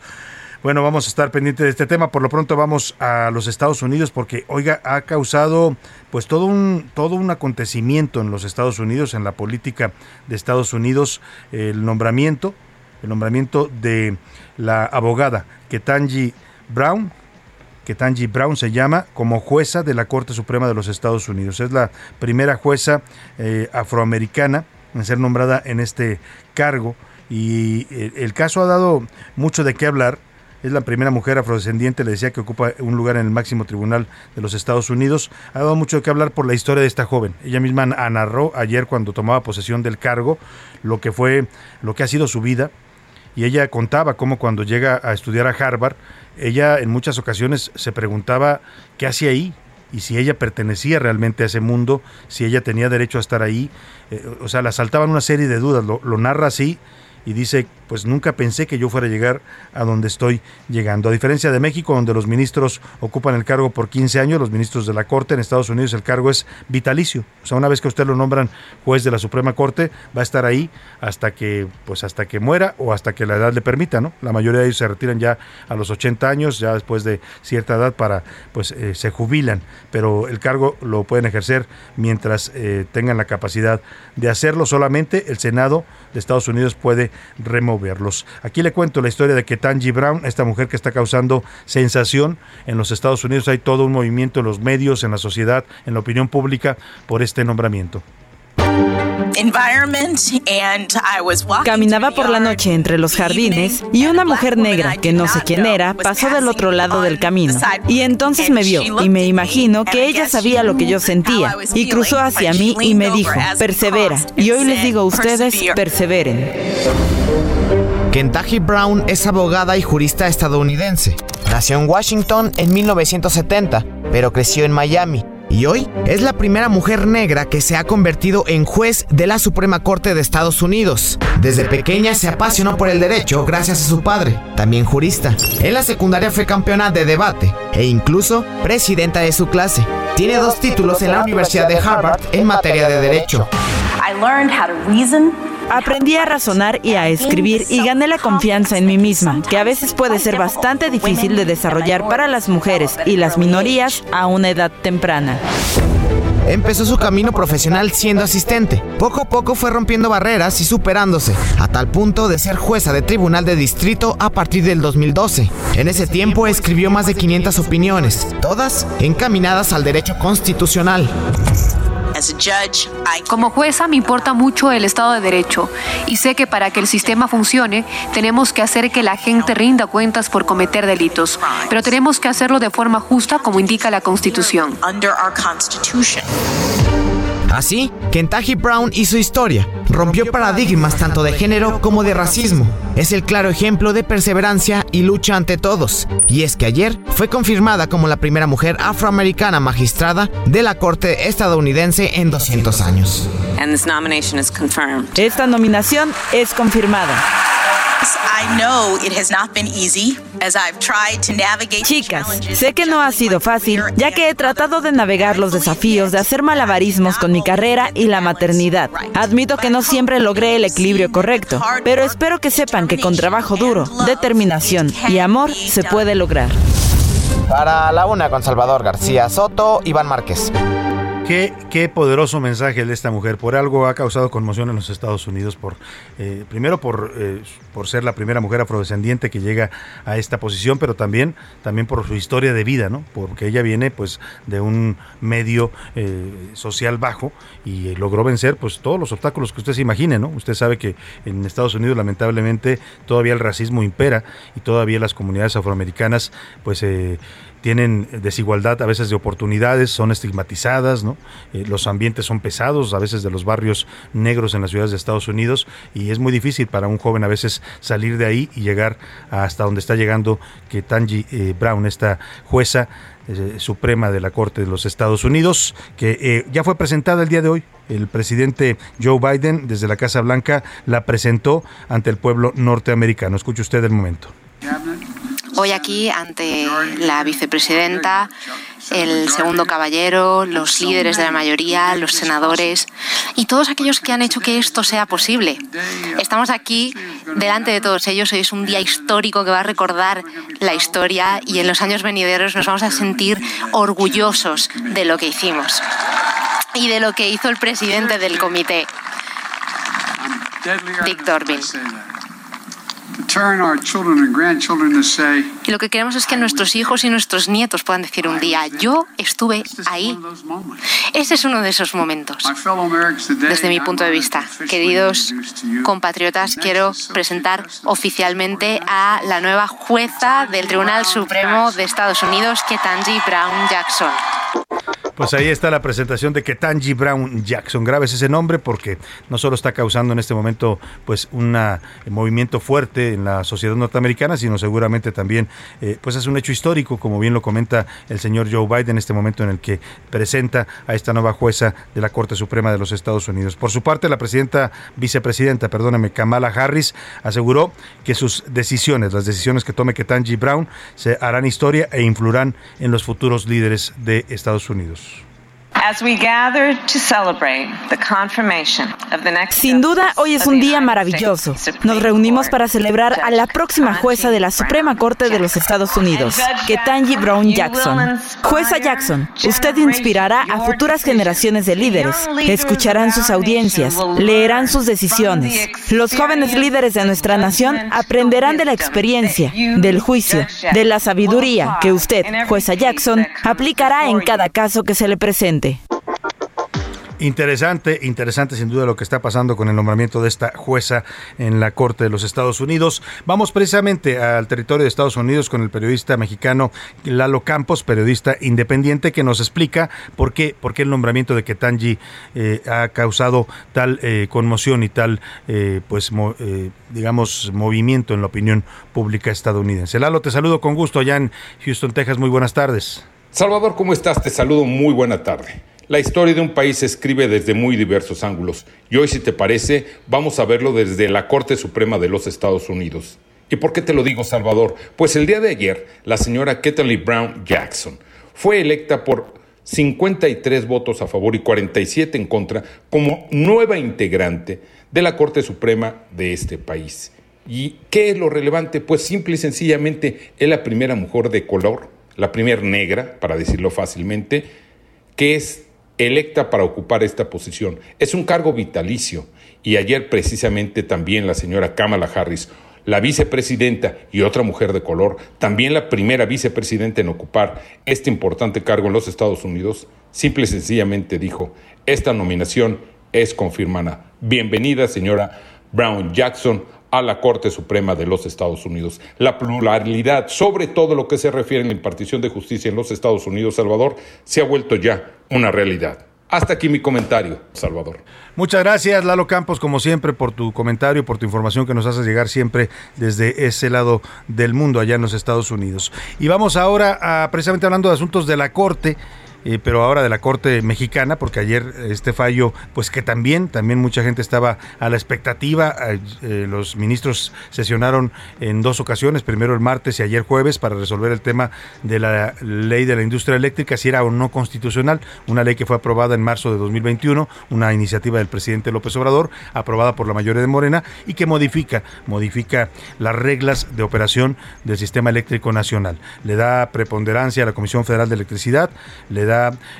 Bueno, vamos a estar pendientes de este tema. Por lo pronto vamos a los Estados Unidos porque, oiga, ha causado pues todo un, todo un acontecimiento en los Estados Unidos, en la política de Estados Unidos, el nombramiento, el nombramiento de la abogada Ketanji Brown, Ketanji Brown se llama como jueza de la Corte Suprema de los Estados Unidos. Es la primera jueza eh, afroamericana en ser nombrada en este cargo y el, el caso ha dado mucho de qué hablar es la primera mujer afrodescendiente, le decía que ocupa un lugar en el máximo tribunal de los Estados Unidos. Ha dado mucho que hablar por la historia de esta joven. Ella misma narró ayer cuando tomaba posesión del cargo lo que fue, lo que ha sido su vida. Y ella contaba cómo cuando llega a estudiar a Harvard, ella en muchas ocasiones se preguntaba qué hacía ahí, y si ella pertenecía realmente a ese mundo, si ella tenía derecho a estar ahí. Eh, o sea, la saltaban una serie de dudas. Lo narra así y dice, pues nunca pensé que yo fuera a llegar a donde estoy llegando. A diferencia de México, donde los ministros ocupan el cargo por 15 años, los ministros de la Corte en Estados Unidos el cargo es vitalicio. O sea, una vez que usted lo nombran juez de la Suprema Corte, va a estar ahí hasta que, pues hasta que muera o hasta que la edad le permita, ¿no? La mayoría de ellos se retiran ya a los 80 años, ya después de cierta edad para, pues eh, se jubilan, pero el cargo lo pueden ejercer mientras eh, tengan la capacidad de hacerlo. Solamente el Senado de Estados Unidos puede removerlos. Aquí le cuento la historia de Ketanji Brown, esta mujer que está causando sensación en los Estados Unidos. Hay todo un movimiento en los medios, en la sociedad, en la opinión pública por este nombramiento. Caminaba por la noche entre los jardines y una mujer negra, que no sé quién era, pasó del otro lado del camino. Y entonces me vio y me imagino que ella sabía lo que yo sentía y cruzó hacia mí y me dijo, persevera. Y hoy les digo a ustedes, perseveren. Kentucky Brown es abogada y jurista estadounidense. Nació en Washington en 1970, pero creció en Miami y hoy es la primera mujer negra que se ha convertido en juez de la Suprema Corte de Estados Unidos. Desde pequeña se apasionó por el derecho gracias a su padre, también jurista. En la secundaria fue campeona de debate e incluso presidenta de su clase. Tiene dos títulos en la Universidad de Harvard en materia de derecho. Aprendí a razonar y a escribir y gané la confianza en mí misma, que a veces puede ser bastante difícil de desarrollar para las mujeres y las minorías a una edad temprana. Empezó su camino profesional siendo asistente. Poco a poco fue rompiendo barreras y superándose, a tal punto de ser jueza de tribunal de distrito a partir del 2012. En ese tiempo escribió más de 500 opiniones, todas encaminadas al derecho constitucional. Como jueza me importa mucho el Estado de Derecho y sé que para que el sistema funcione tenemos que hacer que la gente rinda cuentas por cometer delitos, pero tenemos que hacerlo de forma justa como indica la Constitución. Así, Kentucky Brown hizo historia, rompió paradigmas tanto de género como de racismo. Es el claro ejemplo de perseverancia y lucha ante todos. Y es que ayer fue confirmada como la primera mujer afroamericana magistrada de la Corte estadounidense en 200 años. Esta nominación es confirmada. Chicas, sé que no ha sido fácil, ya que he tratado de navegar los desafíos de hacer malabarismos con mi carrera y la maternidad. Admito que no siempre logré el equilibrio correcto, pero espero que sepan que con trabajo duro, determinación y amor se puede lograr. Para la una con Salvador García Soto, Iván Márquez. Qué, poderoso mensaje de esta mujer. Por algo ha causado conmoción en los Estados Unidos. Por, eh, primero por, eh, por ser la primera mujer afrodescendiente que llega a esta posición, pero también, también por su historia de vida, ¿no? Porque ella viene pues de un medio eh, social bajo y logró vencer pues todos los obstáculos que usted se imagine, ¿no? Usted sabe que en Estados Unidos lamentablemente todavía el racismo impera y todavía las comunidades afroamericanas pues tienen desigualdad a veces de oportunidades, son estigmatizadas, ¿no? Eh, los ambientes son pesados, a veces de los barrios negros en las ciudades de Estados Unidos, y es muy difícil para un joven a veces salir de ahí y llegar hasta donde está llegando que Tangi eh, Brown, esta jueza eh, suprema de la Corte de los Estados Unidos, que ya fue presentada el día de hoy. El presidente Joe Biden, desde la Casa Blanca, la presentó ante el pueblo norteamericano. Escuche usted el momento. Hoy aquí, ante la vicepresidenta, el segundo caballero, los líderes de la mayoría, los senadores y todos aquellos que han hecho que esto sea posible. Estamos aquí delante de todos ellos. Hoy es un día histórico que va a recordar la historia y en los años venideros nos vamos a sentir orgullosos de lo que hicimos y de lo que hizo el presidente del comité, Dick Durbin. Y lo que queremos es que nuestros hijos y nuestros nietos puedan decir un día, yo estuve ahí. Ese es uno de esos momentos. Desde mi punto de vista, queridos compatriotas, quiero presentar oficialmente a la nueva jueza del Tribunal Supremo de Estados Unidos, Ketanji Brown Jackson. Pues ahí está la presentación de Ketanji Brown Jackson. Graves ese nombre porque no solo está causando en este momento pues un movimiento fuerte en la sociedad norteamericana, sino seguramente también eh, pues es un hecho histórico, como bien lo comenta el señor Joe Biden en este momento en el que presenta a esta nueva jueza de la Corte Suprema de los Estados Unidos. Por su parte, la presidenta, vicepresidenta, perdóname, Kamala Harris, aseguró que sus decisiones, las decisiones que tome Ketanji Brown, se harán historia e influirán en los futuros líderes de Estados Unidos. Sin duda, hoy es un día maravilloso. Nos reunimos para celebrar a la próxima jueza de la Suprema Corte de los Estados Unidos, Ketanji Brown Jackson. Jueza Jackson, usted inspirará a futuras generaciones de líderes. Escucharán sus audiencias, leerán sus decisiones. Los jóvenes líderes de nuestra nación aprenderán de la experiencia, del juicio, de la sabiduría que usted, jueza Jackson, aplicará en cada caso que se le presente. Interesante, interesante sin duda lo que está pasando con el nombramiento de esta jueza en la Corte de los Estados Unidos. Vamos precisamente al territorio de Estados Unidos con el periodista mexicano Lalo Campos, periodista independiente, que nos explica por qué, por qué el nombramiento de Ketanji eh, ha causado tal eh, conmoción y tal, eh, pues, digamos, movimiento en la opinión pública estadounidense. Lalo, te saludo con gusto allá en Houston, Texas. Muy buenas tardes. Salvador, ¿cómo estás? Te saludo muy buena tarde. La historia de un país se escribe desde muy diversos ángulos y hoy, si te parece, vamos a verlo desde la Corte Suprema de los Estados Unidos. ¿Y por qué te lo digo, Salvador? Pues el día de ayer, la señora Ketley Brown Jackson fue electa por 53 votos a favor y 47 en contra como nueva integrante de la Corte Suprema de este país. ¿Y qué es lo relevante? Pues simple y sencillamente es la primera mujer de color la primera negra, para decirlo fácilmente, que es electa para ocupar esta posición. Es un cargo vitalicio y ayer precisamente también la señora Kamala Harris, la vicepresidenta y otra mujer de color, también la primera vicepresidenta en ocupar este importante cargo en los Estados Unidos, simple y sencillamente dijo, esta nominación es confirmada. Bienvenida señora Brown Jackson a la Corte Suprema de los Estados Unidos. La pluralidad, sobre todo lo que se refiere a la impartición de justicia en los Estados Unidos, Salvador, se ha vuelto ya una realidad. Hasta aquí mi comentario, Salvador. Muchas gracias, Lalo Campos, como siempre, por tu comentario, por tu información que nos haces llegar siempre desde ese lado del mundo, allá en los Estados Unidos. Y vamos ahora a, precisamente hablando de asuntos de la Corte. Eh, pero ahora de la Corte Mexicana, porque ayer este fallo, pues que también, también mucha gente estaba a la expectativa. Eh, los ministros sesionaron en dos ocasiones, primero el martes y ayer jueves, para resolver el tema de la ley de la industria eléctrica, si era o no constitucional, una ley que fue aprobada en marzo de 2021, una iniciativa del presidente López Obrador, aprobada por la mayoría de Morena, y que modifica, modifica las reglas de operación del sistema eléctrico nacional. Le da preponderancia a la Comisión Federal de Electricidad, le da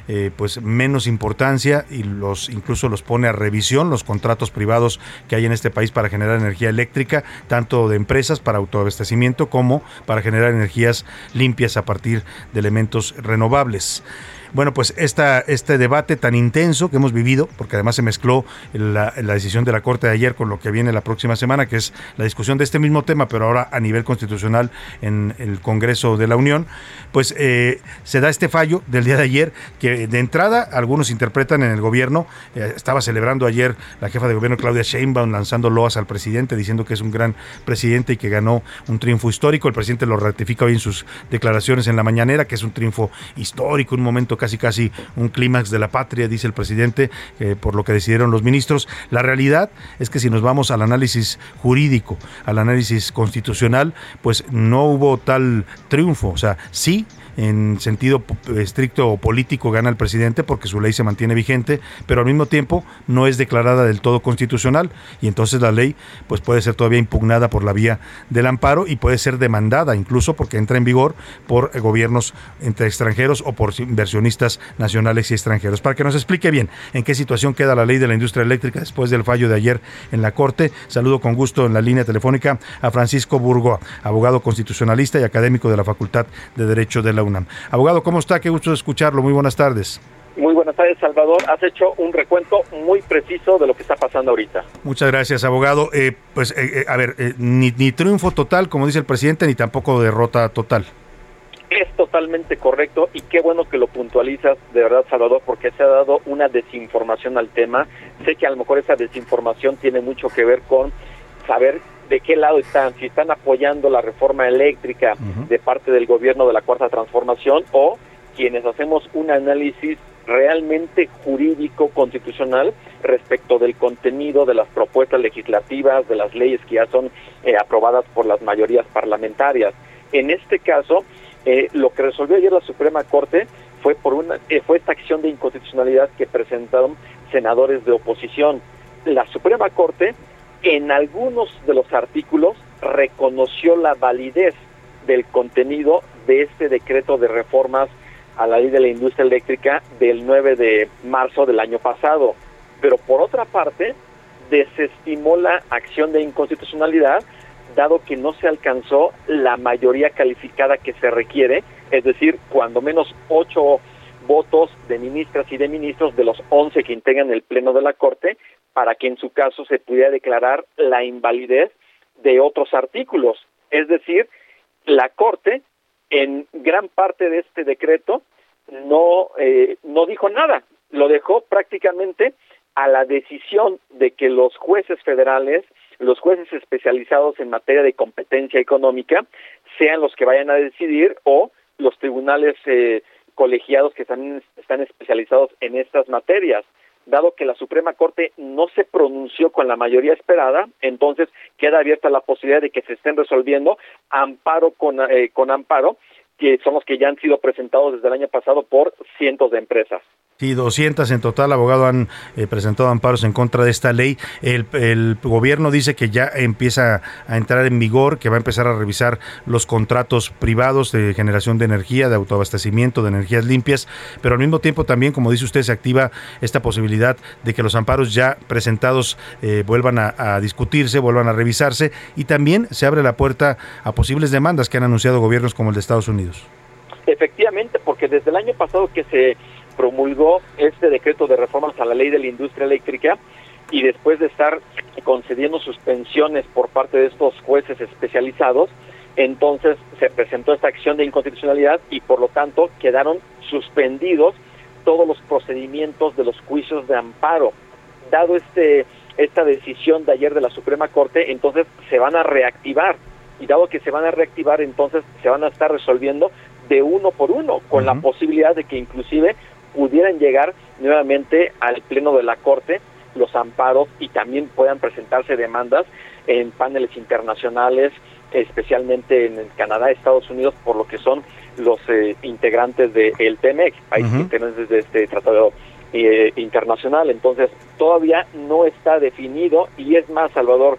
eh, pues menos importancia y los incluso los pone a revisión los contratos privados que hay en este país para generar energía eléctrica, tanto de empresas para autoabastecimiento como para generar energías limpias a partir de elementos renovables. Bueno, pues esta, este debate tan intenso que hemos vivido, porque además se mezcló la, decisión de la Corte de ayer con lo que viene la próxima semana, que es la discusión de este mismo tema, pero ahora a nivel constitucional en el Congreso de la Unión, pues eh, se da este fallo del día de ayer, que de entrada algunos interpretan en el gobierno, eh, estaba celebrando ayer la jefa de gobierno Claudia Sheinbaum lanzando loas al presidente, diciendo que es un gran presidente y que ganó un triunfo histórico, el presidente lo ratifica hoy en sus declaraciones en la mañanera, que es un triunfo histórico, un momento casi casi un clímax de la patria, dice el presidente, eh, por lo que decidieron los ministros. La realidad es que si nos vamos al análisis jurídico, al análisis constitucional, pues no hubo tal triunfo. O sea, sí en sentido estricto o político gana el presidente porque su ley se mantiene vigente, pero al mismo tiempo no es declarada del todo constitucional y entonces la ley pues puede ser todavía impugnada por la vía del amparo y puede ser demandada incluso porque entra en vigor por gobiernos entre extranjeros o por inversionistas nacionales y extranjeros. Para que nos explique bien en qué situación queda la ley de la industria eléctrica después del fallo de ayer en la Corte, saludo con gusto en la línea telefónica a Francisco Burgoa, abogado constitucionalista y académico de la Facultad de Derecho de la Abogado, ¿cómo está? Qué gusto escucharlo. Muy buenas tardes. Muy buenas tardes, Salvador. Has hecho un recuento muy preciso de lo que está pasando ahorita. Muchas gracias, abogado. Eh, pues, eh, eh, a ver, ni, ni triunfo total, como dice el presidente, ni tampoco derrota total. Es totalmente correcto y qué bueno que lo puntualizas, de verdad, Salvador, porque se ha dado una desinformación al tema. Sé que a lo mejor esa desinformación tiene mucho que ver con saber de qué lado están, si están apoyando la reforma eléctrica de parte del gobierno de la Cuarta Transformación o quienes hacemos un análisis realmente jurídico constitucional respecto del contenido de las propuestas legislativas, de las leyes que ya son eh, aprobadas por las mayorías parlamentarias. En este caso, eh, lo que resolvió ayer la Suprema Corte fue por una eh, fue esta acción de inconstitucionalidad que presentaron senadores de oposición. La Suprema Corte en algunos de los artículos reconoció la validez del contenido de este decreto de reformas a la ley de la industria eléctrica del 9 de marzo del año pasado. Pero por otra parte, desestimó la acción de inconstitucionalidad, dado que no se alcanzó la mayoría calificada que se requiere, es decir, cuando menos ocho votos de ministras y de ministros de los once que integran el Pleno de la Corte para que en su caso se pudiera declarar la invalidez de otros artículos. Es decir, la Corte, en gran parte de este decreto, no, eh, no dijo nada, lo dejó prácticamente a la decisión de que los jueces federales, los jueces especializados en materia de competencia económica, sean los que vayan a decidir o los tribunales eh, colegiados que también están especializados en estas materias. Dado que la Suprema Corte no se pronunció con la mayoría esperada, entonces queda abierta la posibilidad de que se estén resolviendo amparo con, eh, con amparo, que son los que ya han sido presentados desde el año pasado por cientos de empresas. Sí, 200 en total, abogado, han eh, presentado amparos en contra de esta ley. El, gobierno dice que ya empieza a entrar en vigor, que va a empezar a revisar los contratos privados de generación de energía, de autoabastecimiento, de energías limpias, pero al mismo tiempo también, como dice usted, se activa esta posibilidad de que los amparos ya presentados eh, vuelvan a, a discutirse, vuelvan a revisarse y también se abre la puerta a posibles demandas que han anunciado gobiernos como el de Estados Unidos. Efectivamente, porque desde el año pasado que se promulgó este decreto de reformas a la ley de la industria eléctrica y después de estar concediendo suspensiones por parte de estos jueces especializados, entonces se presentó esta acción de inconstitucionalidad y por lo tanto quedaron suspendidos todos los procedimientos de los juicios de amparo. Dado este esta decisión de ayer de la Suprema Corte, entonces se van a reactivar y dado que se van a reactivar, entonces se van a estar resolviendo de uno por uno, con uh -huh. la posibilidad de que inclusive pudieran llegar nuevamente al pleno de la Corte los amparos y también puedan presentarse demandas en paneles internacionales, especialmente en Canadá, Estados Unidos, por lo que son los eh, integrantes del de TEMEC, países uh -huh. integrantes de este tratado eh, internacional. Entonces, todavía no está definido y es más, Salvador,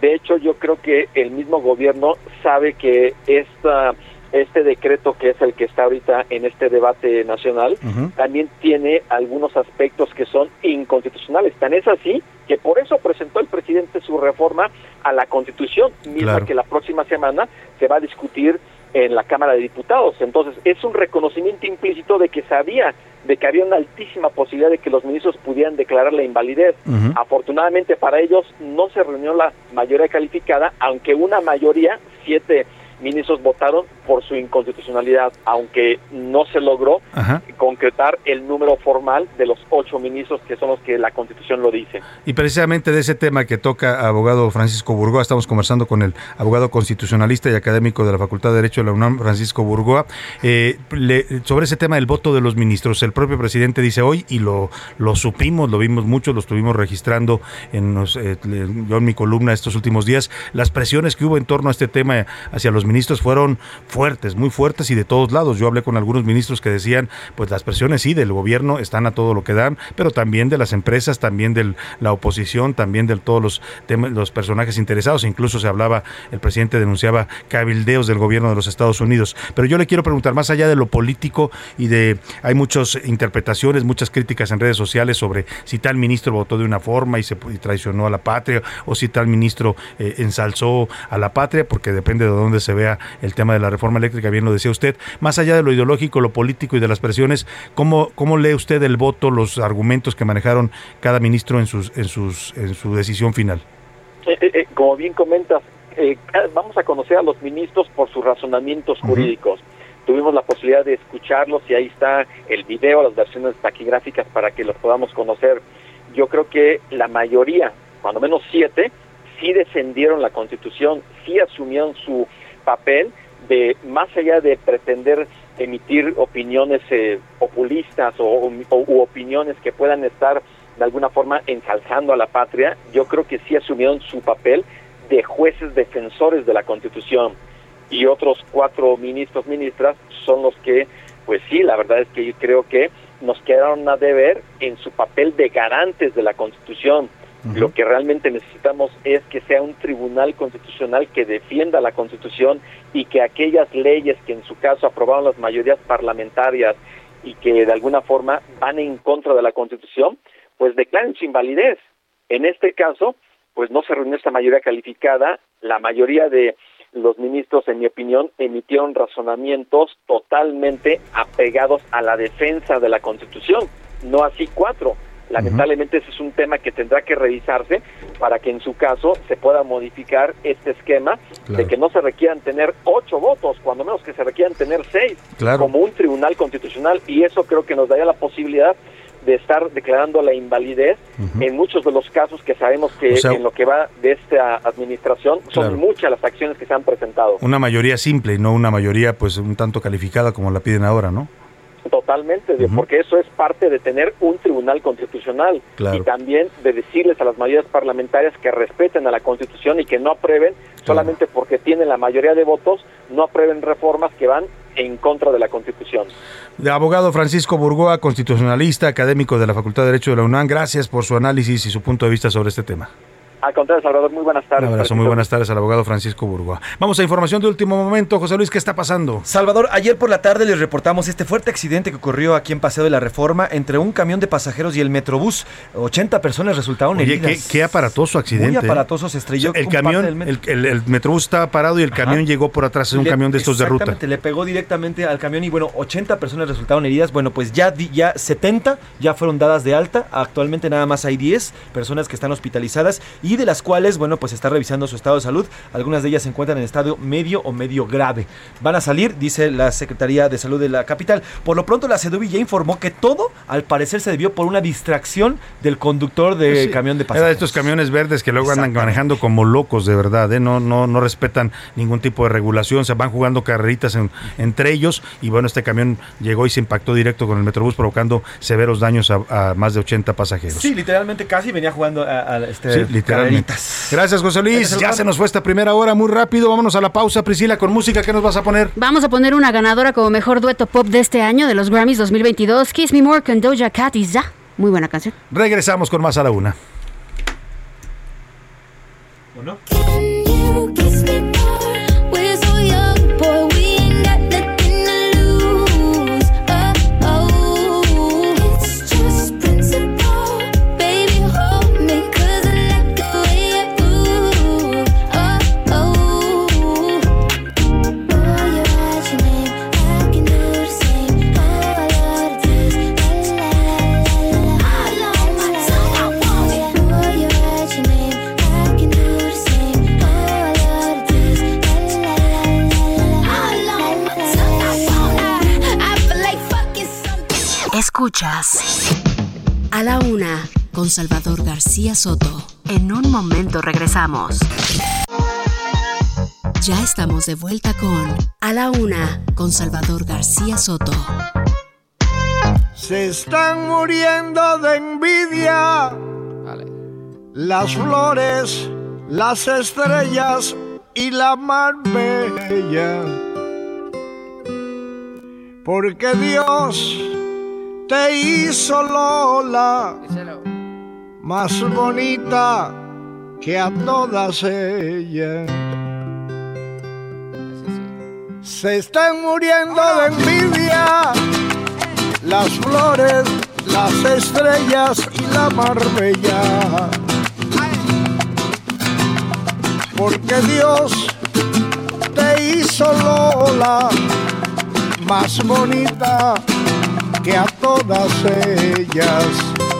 de hecho yo creo que el mismo gobierno sabe que esta este decreto que es el que está ahorita en este debate nacional uh -huh. también tiene algunos aspectos que son inconstitucionales. Tan es así que por eso presentó el presidente su reforma a la Constitución, misma claro. que la próxima semana se va a discutir en la Cámara de Diputados. Entonces, es un reconocimiento implícito de que sabía de que había una altísima posibilidad de que los ministros pudieran declarar la invalidez. Uh -huh. Afortunadamente para ellos no se reunió la mayoría calificada, aunque una mayoría, siete ministros votaron por su inconstitucionalidad, aunque no se logró Ajá. concretar el número formal de los ocho ministros que son los que la Constitución lo dice. Y precisamente de ese tema que toca abogado Francisco Burgoa, estamos conversando con el abogado constitucionalista y académico de la Facultad de Derecho de la UNAM, Francisco Burgoa, eh, le, sobre ese tema del voto de los ministros. El propio presidente dice hoy, y lo, lo supimos, lo vimos mucho, lo estuvimos registrando en los, eh, yo en mi columna estos últimos días, las presiones que hubo en torno a este tema hacia los ministros fueron fuertes, muy fuertes y de todos lados. Yo hablé con algunos ministros que decían, pues las presiones sí del gobierno están a todo lo que dan, pero también de las empresas, también de la oposición, también de todos los los personajes interesados. Incluso se hablaba, el presidente denunciaba cabildeos del gobierno de los Estados Unidos. Pero yo le quiero preguntar, más allá de lo político y de, hay muchas interpretaciones, muchas críticas en redes sociales sobre si tal ministro votó de una forma y se traicionó a la patria, o si tal ministro eh, ensalzó a la patria, porque depende de dónde se vea el tema de la reforma eléctrica, bien lo decía usted, más allá de lo ideológico, lo político y de las presiones, ¿cómo, cómo lee usted el voto, los argumentos que manejaron cada ministro en, sus, en, sus, en su decisión final? Eh, eh, como bien comentas, eh, vamos a conocer a los ministros por sus razonamientos jurídicos. Uh -huh. Tuvimos la posibilidad de escucharlos y ahí está el video, las versiones taquigráficas para que los podamos conocer. Yo creo que la mayoría, cuando menos siete, sí defendieron la Constitución, sí asumieron su papel de más allá de pretender emitir opiniones eh, populistas o, o u opiniones que puedan estar de alguna forma ensalzando a la patria, yo creo que sí asumieron su papel de jueces defensores de la Constitución y otros cuatro ministros ministras son los que pues sí, la verdad es que yo creo que nos quedaron a deber en su papel de garantes de la Constitución. Lo que realmente necesitamos es que sea un tribunal constitucional que defienda la Constitución y que aquellas leyes que en su caso aprobaron las mayorías parlamentarias y que de alguna forma van en contra de la Constitución, pues declaren su invalidez. En este caso, pues no se reunió esta mayoría calificada, la mayoría de los ministros, en mi opinión, emitieron razonamientos totalmente apegados a la defensa de la Constitución, no así cuatro. Lamentablemente ese es un tema que tendrá que revisarse para que en su caso se pueda modificar este esquema claro. de que no se requieran tener ocho votos, cuando menos que se requieran tener seis, claro. como un tribunal constitucional, y eso creo que nos daría la posibilidad de estar declarando la invalidez uh -huh. en muchos de los casos que sabemos que o sea, en lo que va de esta administración son muchas las acciones que se han presentado. Una mayoría simple y no una mayoría pues un tanto calificada como la piden ahora, ¿no? Totalmente, porque eso es parte de tener un tribunal constitucional Claro. y también de decirles a las mayorías parlamentarias que respeten a la constitución y que no aprueben solamente porque tienen la mayoría de votos, no aprueben reformas que van en contra de la constitución. De abogado Francisco Burgoa, constitucionalista, académico de la Facultad de Derecho de la UNAM, gracias por su análisis y su punto de vista sobre este tema. Al contrario, Salvador, muy buenas tardes. Un abrazo, muy buenas tardes al abogado Francisco Burgoa. Vamos a información de último momento. José Luis, ¿qué está pasando? Salvador, ayer por la tarde les reportamos este fuerte accidente que ocurrió aquí en Paseo de la Reforma entre un camión de pasajeros y el Metrobús. 80 personas resultaron Oye, qué, heridas. qué aparatoso accidente. Muy aparatoso, se estrelló O sea, el con parte camión, del metro. el, el- el metrobús estaba parado y el camión llegó por atrás, es un Le- camión de estos de ruta. Exactamente, le pegó directamente al camión y bueno, 80 personas resultaron heridas. Bueno, pues ya, di- ya 70 ya fueron dadas de alta. Actualmente nada más hay 10 personas que están hospitalizadas y de las cuales, bueno, pues está revisando su estado de salud. Algunas de ellas se encuentran en estado medio o medio grave. Van a salir, dice la Secretaría de Salud de la capital. Por lo pronto la CEDUBI ya informó que todo al parecer se debió por una distracción del conductor de Pues Sí, camión de Era pasajeros. de estos camiones verdes que luego andan manejando como locos, de verdad, ¿eh? no, no, no respetan ningún tipo de regulación, se van jugando carreritas en- entre ellos y bueno, este camión llegó y se impactó directo con el Metrobús provocando severos daños a, a más de 80 pasajeros. Sí, literalmente casi venía jugando a, a, este, Sí, literalmente. Carreritas. Gracias, José Luis. Gracias, Ya se nos fue esta primera hora muy rápido. Vámonos a la pausa, Priscila, con música. ¿Qué nos vas a poner? Vamos a poner una ganadora como mejor dueto pop de este año de los Grammys 2022, Kiss Me More con Doja Cat y Ya. Muy buena canción. Regresamos con más a la una. ¿O no? Escuchas a la una con Salvador García Soto. En un momento regresamos. Ya estamos de vuelta con A la una con Salvador García Soto. Se están muriendo de envidia las flores, las estrellas y la mar bella. Porque Dios te hizo Lola más bonita que a todas ellas. Se están muriendo de envidia las flores, las estrellas y la marbella. Porque Dios te hizo Lola más bonita que a todas ellas.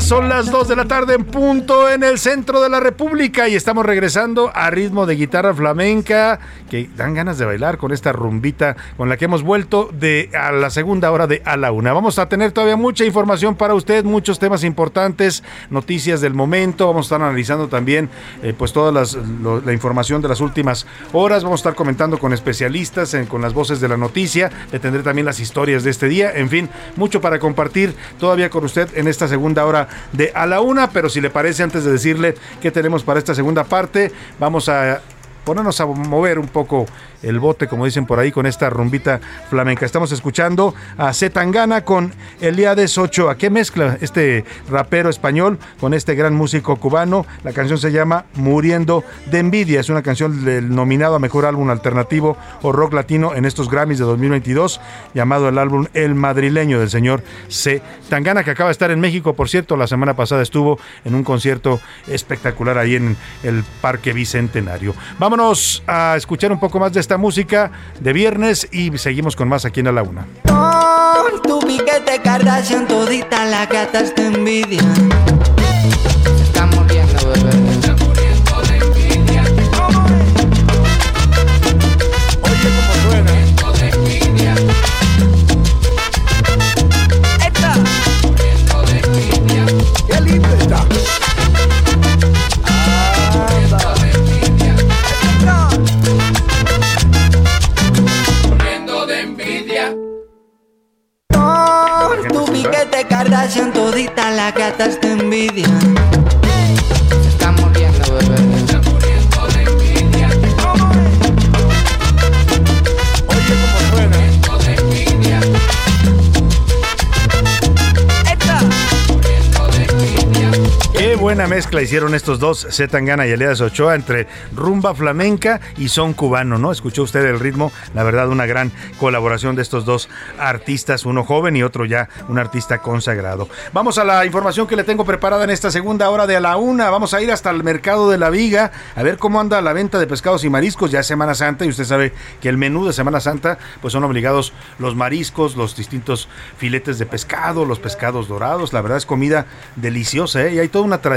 Son las 2 de la tarde en punto en el centro de la República y estamos regresando a ritmo de guitarra flamenca que dan ganas de bailar con esta rumbita con la que hemos vuelto de a la segunda hora de a la una. Vamos a tener todavía mucha información para usted, muchos temas importantes, noticias del momento. Vamos a estar analizando también eh, pues toda la información de las últimas horas. Vamos a estar comentando con especialistas, con las voces de la noticia. Le tendré también las historias de este día. En fin, mucho para compartir todavía con usted en esta segunda hora de A la Una. Pero si le parece, antes de decirle qué tenemos para esta segunda parte, vamos a ponernos a mover un poco el bote, como dicen por ahí, con esta rumbita flamenca. Estamos escuchando a Zetangana con Eliades Ochoa. ¿Qué mezcla este rapero español con este gran músico cubano? La canción se llama Muriendo de Envidia. Es una canción del nominado a Mejor Álbum Alternativo o Rock Latino en estos Grammys de 2022, llamado el álbum El Madrileño del señor C. Tangana, que acaba de estar en México, por cierto, la semana pasada estuvo en un concierto espectacular ahí en el Parque Bicentenario. Vámonos a escuchar un poco más de esta música de viernes y seguimos con más aquí en A la Una. Bebé. te Kardashian, todita las gatas te envidian. Se está muriendo, bebé. Buena mezcla hicieron estos dos, Zetangana y Elías Ochoa, entre rumba flamenca y son cubano, ¿no? Escuchó usted el ritmo, la verdad, una gran colaboración de estos dos artistas, uno joven y otro ya un artista consagrado. Vamos a la información que le tengo preparada en esta segunda hora de a la una. Vamos a ir hasta el mercado de la Viga a ver cómo anda la venta de pescados y mariscos. Ya es Semana Santa y usted sabe que el menú de Semana Santa, pues son obligados los mariscos, los distintos filetes de pescado, los pescados dorados. La verdad es comida deliciosa, ¿eh? Y hay toda una tradición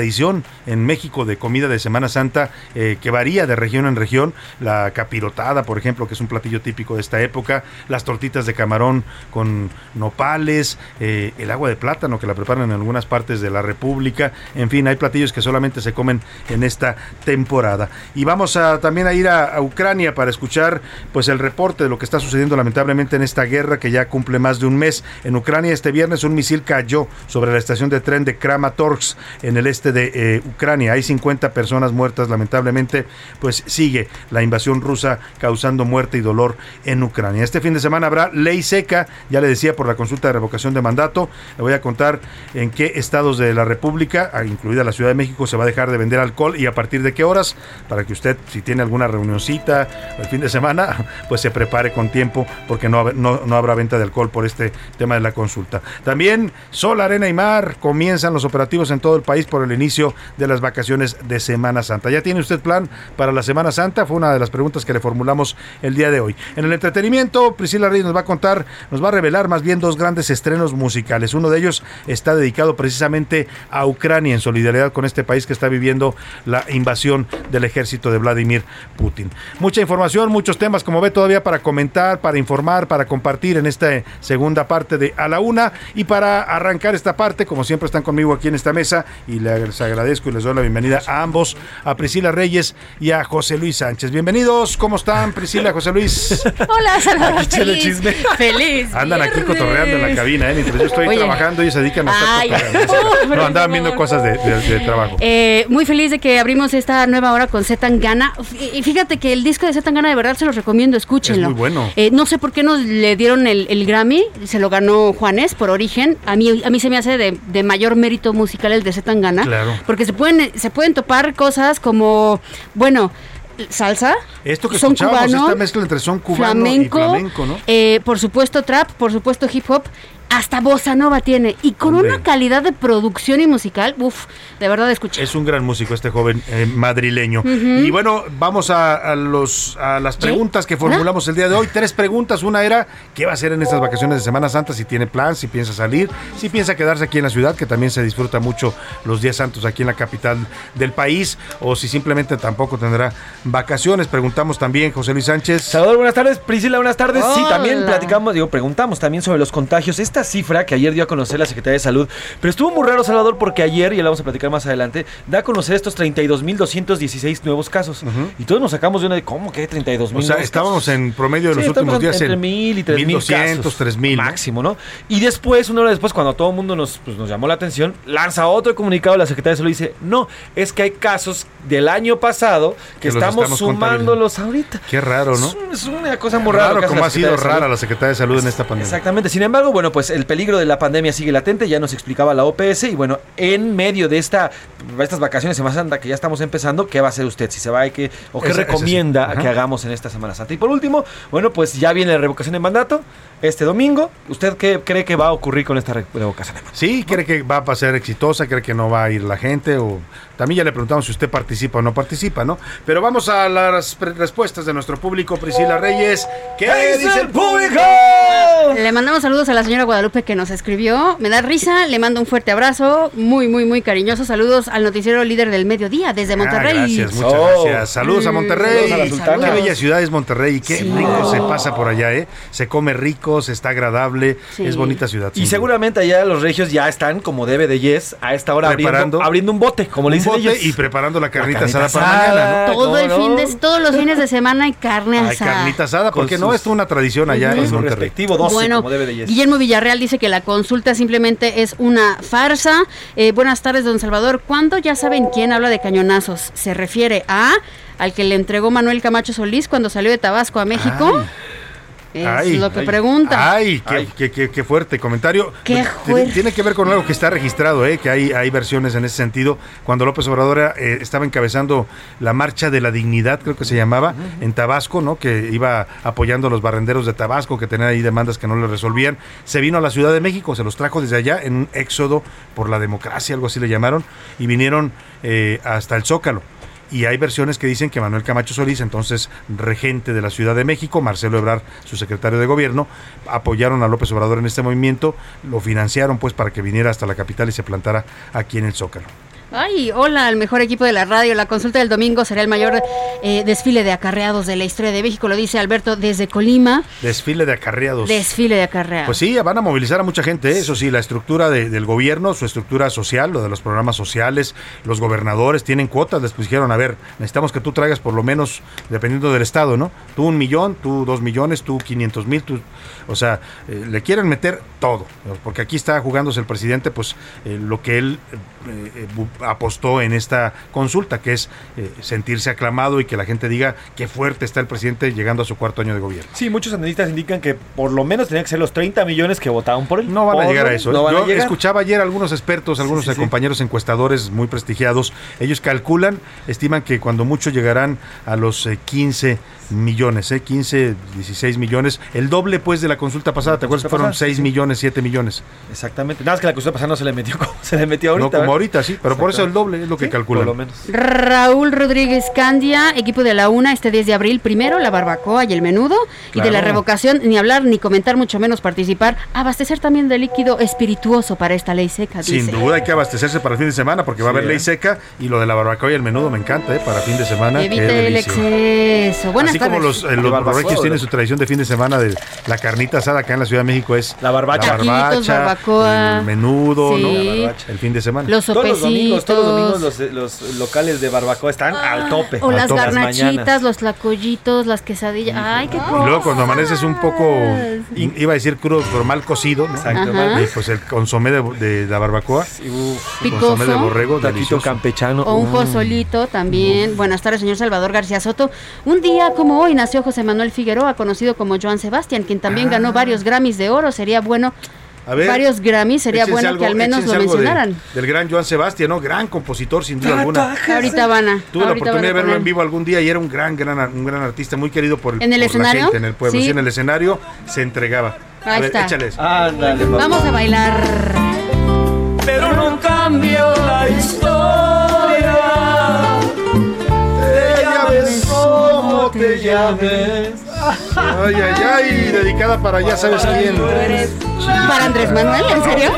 en México de comida de Semana Santa eh, que varía de región en región. La capirotada, por ejemplo, que es un platillo típico de esta época. Las tortitas de camarón con nopales, eh, el agua de plátano que la preparan en algunas partes de la República. En fin, hay platillos que solamente se comen en esta temporada. Y vamos a también a ir a, a Ucrania para escuchar pues el reporte de lo que está sucediendo lamentablemente en esta guerra que ya cumple más de un mes. En Ucrania este viernes un misil cayó sobre la estación de tren de Kramatorsk en el este de eh, Ucrania. Hay 50 personas muertas, lamentablemente, pues sigue la invasión rusa causando muerte y dolor en Ucrania. Este fin de semana habrá ley seca, ya le decía, por la consulta de revocación de mandato. Le voy a contar en qué estados de la República, ah, incluida la Ciudad de México, se va a dejar de vender alcohol y a partir de qué horas, para que usted, si tiene alguna reunioncita el fin de semana, pues se prepare con tiempo, porque no, no, no habrá venta de alcohol por este tema de la consulta. También Sol, Arena y Mar comienzan los operativos en todo el país por el inicio de las vacaciones de Semana Santa. ¿Ya tiene usted plan para la Semana Santa? Fue una de las preguntas que le formulamos el día de hoy. En el entretenimiento, Priscila Reyes nos va a contar, nos va a revelar más bien dos grandes estrenos musicales. Uno de ellos está dedicado precisamente a Ucrania en solidaridad con este país que está viviendo la invasión del ejército de Vladimir Putin. Mucha información, muchos temas, como ve, todavía para comentar, para informar, para compartir en esta segunda parte de A la Una. Y para arrancar esta parte, como siempre están conmigo aquí en esta mesa, y les agradezco y les doy la bienvenida a ambos, a Priscila Reyes y a José Luis Sánchez. Bienvenidos, ¿cómo están Priscila, José Luis? Hola. Aquí echando Feliz, chisme. feliz. Andan aquí viernes. cotorreando en la cabina, ¿eh? Mientras yo estoy Oye. trabajando, ellos se dedican a estar Ay, cotorreando. No, andaban viendo cosas de, de- de trabajo. Eh, muy feliz de que abrimos esta nueva hora con Zetangana. Y fíjate que el disco de Zetangana de verdad se los recomiendo, escúchenlo. Es muy bueno. Eh, no sé por qué nos le dieron el, el Grammy, se lo ganó Juanes por origen. A mí, a mí se me hace de, de mayor mérito musical el de Zetangana. Claro. Porque se pueden, se pueden topar cosas como, bueno, salsa. Esto que son escuchábamos, cubano, esta mezcla entre son cubano flamenco, y flamenco, ¿no? eh, por supuesto trap, por supuesto hip hop, hasta bossa nova tiene. Y con Hombre. una calidad de producción y musical, uff, de verdad escuché. Es un gran músico este joven eh, madrileño. Y bueno, vamos a, a los, a las ¿Sí? preguntas que formulamos el día de hoy. Tres preguntas. Una era, ¿qué va a hacer en estas vacaciones de Semana Santa? Si tiene plan, si piensa salir, si piensa quedarse aquí en la ciudad, que también se disfruta mucho los días santos aquí en la capital del país, o si simplemente tampoco tendrá vacaciones. Preguntamos también, José Luis Sánchez. Salvador, buenas tardes. Priscila, buenas tardes. Sí, también Hola. platicamos, digo, preguntamos también sobre los contagios. Esta cifra que ayer dio a conocer la Secretaría de Salud, pero estuvo muy raro, Salvador, porque ayer, y lo vamos a platicar más adelante, da a conocer estos 32.216 nuevos casos. Y todos nos sacamos de una de, ¿cómo que 32.000 O sea, estábamos en promedio de los últimos días entre en 1000 y 3000 1200, casos 3000, ¿no? máximo, ¿no? Y después, una hora después, cuando todo el mundo nos, pues, nos llamó la atención, lanza otro comunicado la Secretaría de Salud y dice, no, es que hay casos del año pasado que, estamos, estamos sumándolos ahorita. Qué raro, ¿no? Es, un- es una cosa muy rara. Hace como la ha sido rara la Secretaría de Salud en esta pandemia. Exactamente. Sin embargo, bueno, pues el peligro de la pandemia sigue latente, ya nos explicaba la OPS y bueno, en medio de esta estas vacaciones de Semana Santa que ya estamos empezando, ¿qué va a hacer usted? Si se va, ¿qué, o qué recomienda que hagamos en esta Semana Santa? Y por último, bueno, pues ya viene la revocación de mandato este domingo. ¿Usted qué cree que va a ocurrir con esta re- revocación de mandato? Sí, cree que va a ser exitosa, cree que no va a ir la gente o también ya le preguntamos si usted participa o no participa, ¿no? Pero vamos a las respuestas de nuestro público, Priscila Reyes. ¿Qué, dice el público? Le mandamos saludos a la señora Guadalupe que nos escribió. Me da risa, le mando un fuerte abrazo, muy, muy, muy cariñoso. Saludos al noticiero líder del mediodía desde Monterrey. Ah, gracias, muchas Oh. gracias. Saludos a Mm, Monterrey. saludos a la Sultana. Qué bella ciudad es Monterrey y qué Sí. rico se pasa por allá, ¿eh? Se come rico, se está agradable, Sí. es bonita ciudad. Y seguramente allá los regios ya están como debe de yes a esta hora abriendo, Preparando. abriendo un bote, como le dicen y preparando la carnita, carnita asada para mañana, ¿no? Todo el ¿cómo fin de, todos los fines de semana hay carne Hay asada. carnita asada, porque no es una tradición allá en Monterrey. respectivo 12, bueno, como debe de ser. Guillermo Villarreal dice que la consulta simplemente es una farsa. Eh, buenas tardes, don Salvador. ¿Cuándo ya saben quién habla de cañonazos? ¿Se refiere a al que le entregó Manuel Camacho Solís cuando salió de Tabasco a México? Es Ay, lo que ay, pregunta. Ay, qué, qué- qué- qué fuerte comentario. Qué Tiene- fuerte. Tiene que ver con algo que está registrado, ¿eh? que hay, hay versiones en ese sentido. Cuando López Obrador eh, estaba encabezando la marcha de la dignidad, creo que se llamaba, en Tabasco, ¿no? que iba apoyando a los barrenderos de Tabasco, que tenían ahí demandas que no le resolvían. Se vino a la Ciudad de México, se los trajo desde allá en un éxodo por la democracia, algo así le llamaron, y vinieron eh, hasta el Zócalo. Y hay versiones que dicen que Manuel Camacho Solís, entonces regente de la Ciudad de México, Marcelo Ebrard, su secretario de gobierno, apoyaron a López Obrador en este movimiento, lo financiaron pues para que viniera hasta la capital y se plantara aquí en el Zócalo. Ay, hola, al mejor equipo de la radio. La consulta del domingo será el mayor eh, desfile de acarreados de la historia de México, lo dice Alberto desde Colima. Desfile de acarreados. Desfile de acarreados. Pues sí, van a movilizar a mucha gente, ¿eh? eso sí, la estructura de- del gobierno, su estructura social, lo de los programas sociales, los gobernadores tienen cuotas, les pusieron, a ver, necesitamos que tú traigas por lo menos, dependiendo del estado, ¿no? Tú un millón, tú dos millones, tú quinientos mil, tú, o sea, eh, le quieren meter todo, porque aquí está jugándose el presidente, pues lo que él apostó en esta consulta, que es eh, sentirse aclamado y que la gente diga qué fuerte está el presidente llegando a su cuarto año de gobierno. Sí, muchos analistas indican que por lo menos tenían que ser los 30 millones que votaron por él. No van a llegar a eso. ¿eh? No van Yo a llegar. escuchaba ayer algunos expertos, algunos sí, sí. compañeros encuestadores muy prestigiados. Ellos calculan, estiman que cuando mucho llegarán a los eh, 15 millones, ¿eh? 15, 16 millones. El doble, pues, de la consulta pasada. ¿Te acuerdas que fueron pasada, sí, 6 sí. millones, 7 millones? Exactamente. Nada más que la consulta pasada no se le metió como se le metió ahorita. no como ¿verdad? ahorita, sí. Pero por eso el doble es lo que Sí, calculan. Por lo menos. Raúl Rodríguez Candia, equipo de la UNA, este 10 de abril, primero la barbacoa y el menudo, y de la revocación, ni hablar, ni comentar, mucho menos participar, abastecer también de líquido espirituoso para esta ley seca, Sin dice. duda hay que abastecerse para el fin de semana porque va a haber ley ¿eh? seca y lo de la barbacoa y el menudo me encanta, ¿eh? Para fin de semana. Evite el exceso. Buenas Así como los, eh, los tienen su tradición de fin de semana de la carnita asada acá en la Ciudad de México es La barbacha. Barbacoa. el menudo, Sí. ¿no? La barbacha. El fin de semana. Los Todos los domingos, todos los domingos los, los locales de barbacoa están al tope. O Al las tope. garnachitas, mañanas. los tlacoyitos, las quesadillas. Ay, qué Y luego cuando amaneces un poco, iba a decir crudo, pero mal cocido, ¿no? Exacto, Ajá. mal. Y pues el consomé de, de la barbacoa, Uf, consomé de Picoso. borrego, taquito delicioso. campechano. O un Mm. pozolito también. Buenas tardes, señor Salvador García Soto. Un día como hoy nació José Manuel Figueroa, conocido como Joan Sebastián, quien también ganó varios Grammys de oro. Sería bueno, A ver, varios Grammys, sería bueno algo- que al menos lo de- mencionaran. del gran Joan Sebastián, ¿no? Gran compositor, sin duda alguna. Ahorita van a. Tuve la oportunidad a de verlo en vivo algún día y era un gran, gran, un gran artista, muy querido por, ¿En el por escenario? la gente en el pueblo. Sí. Sí. en el escenario se entregaba. A Ahí ver, está. échales. Ándale. Vamos a bailar. pero no cambio la historia. Te llames. Ay, ay, ay, dedicada para ya sabes quién. ¿Para Andrés Manuel? ¿En serio?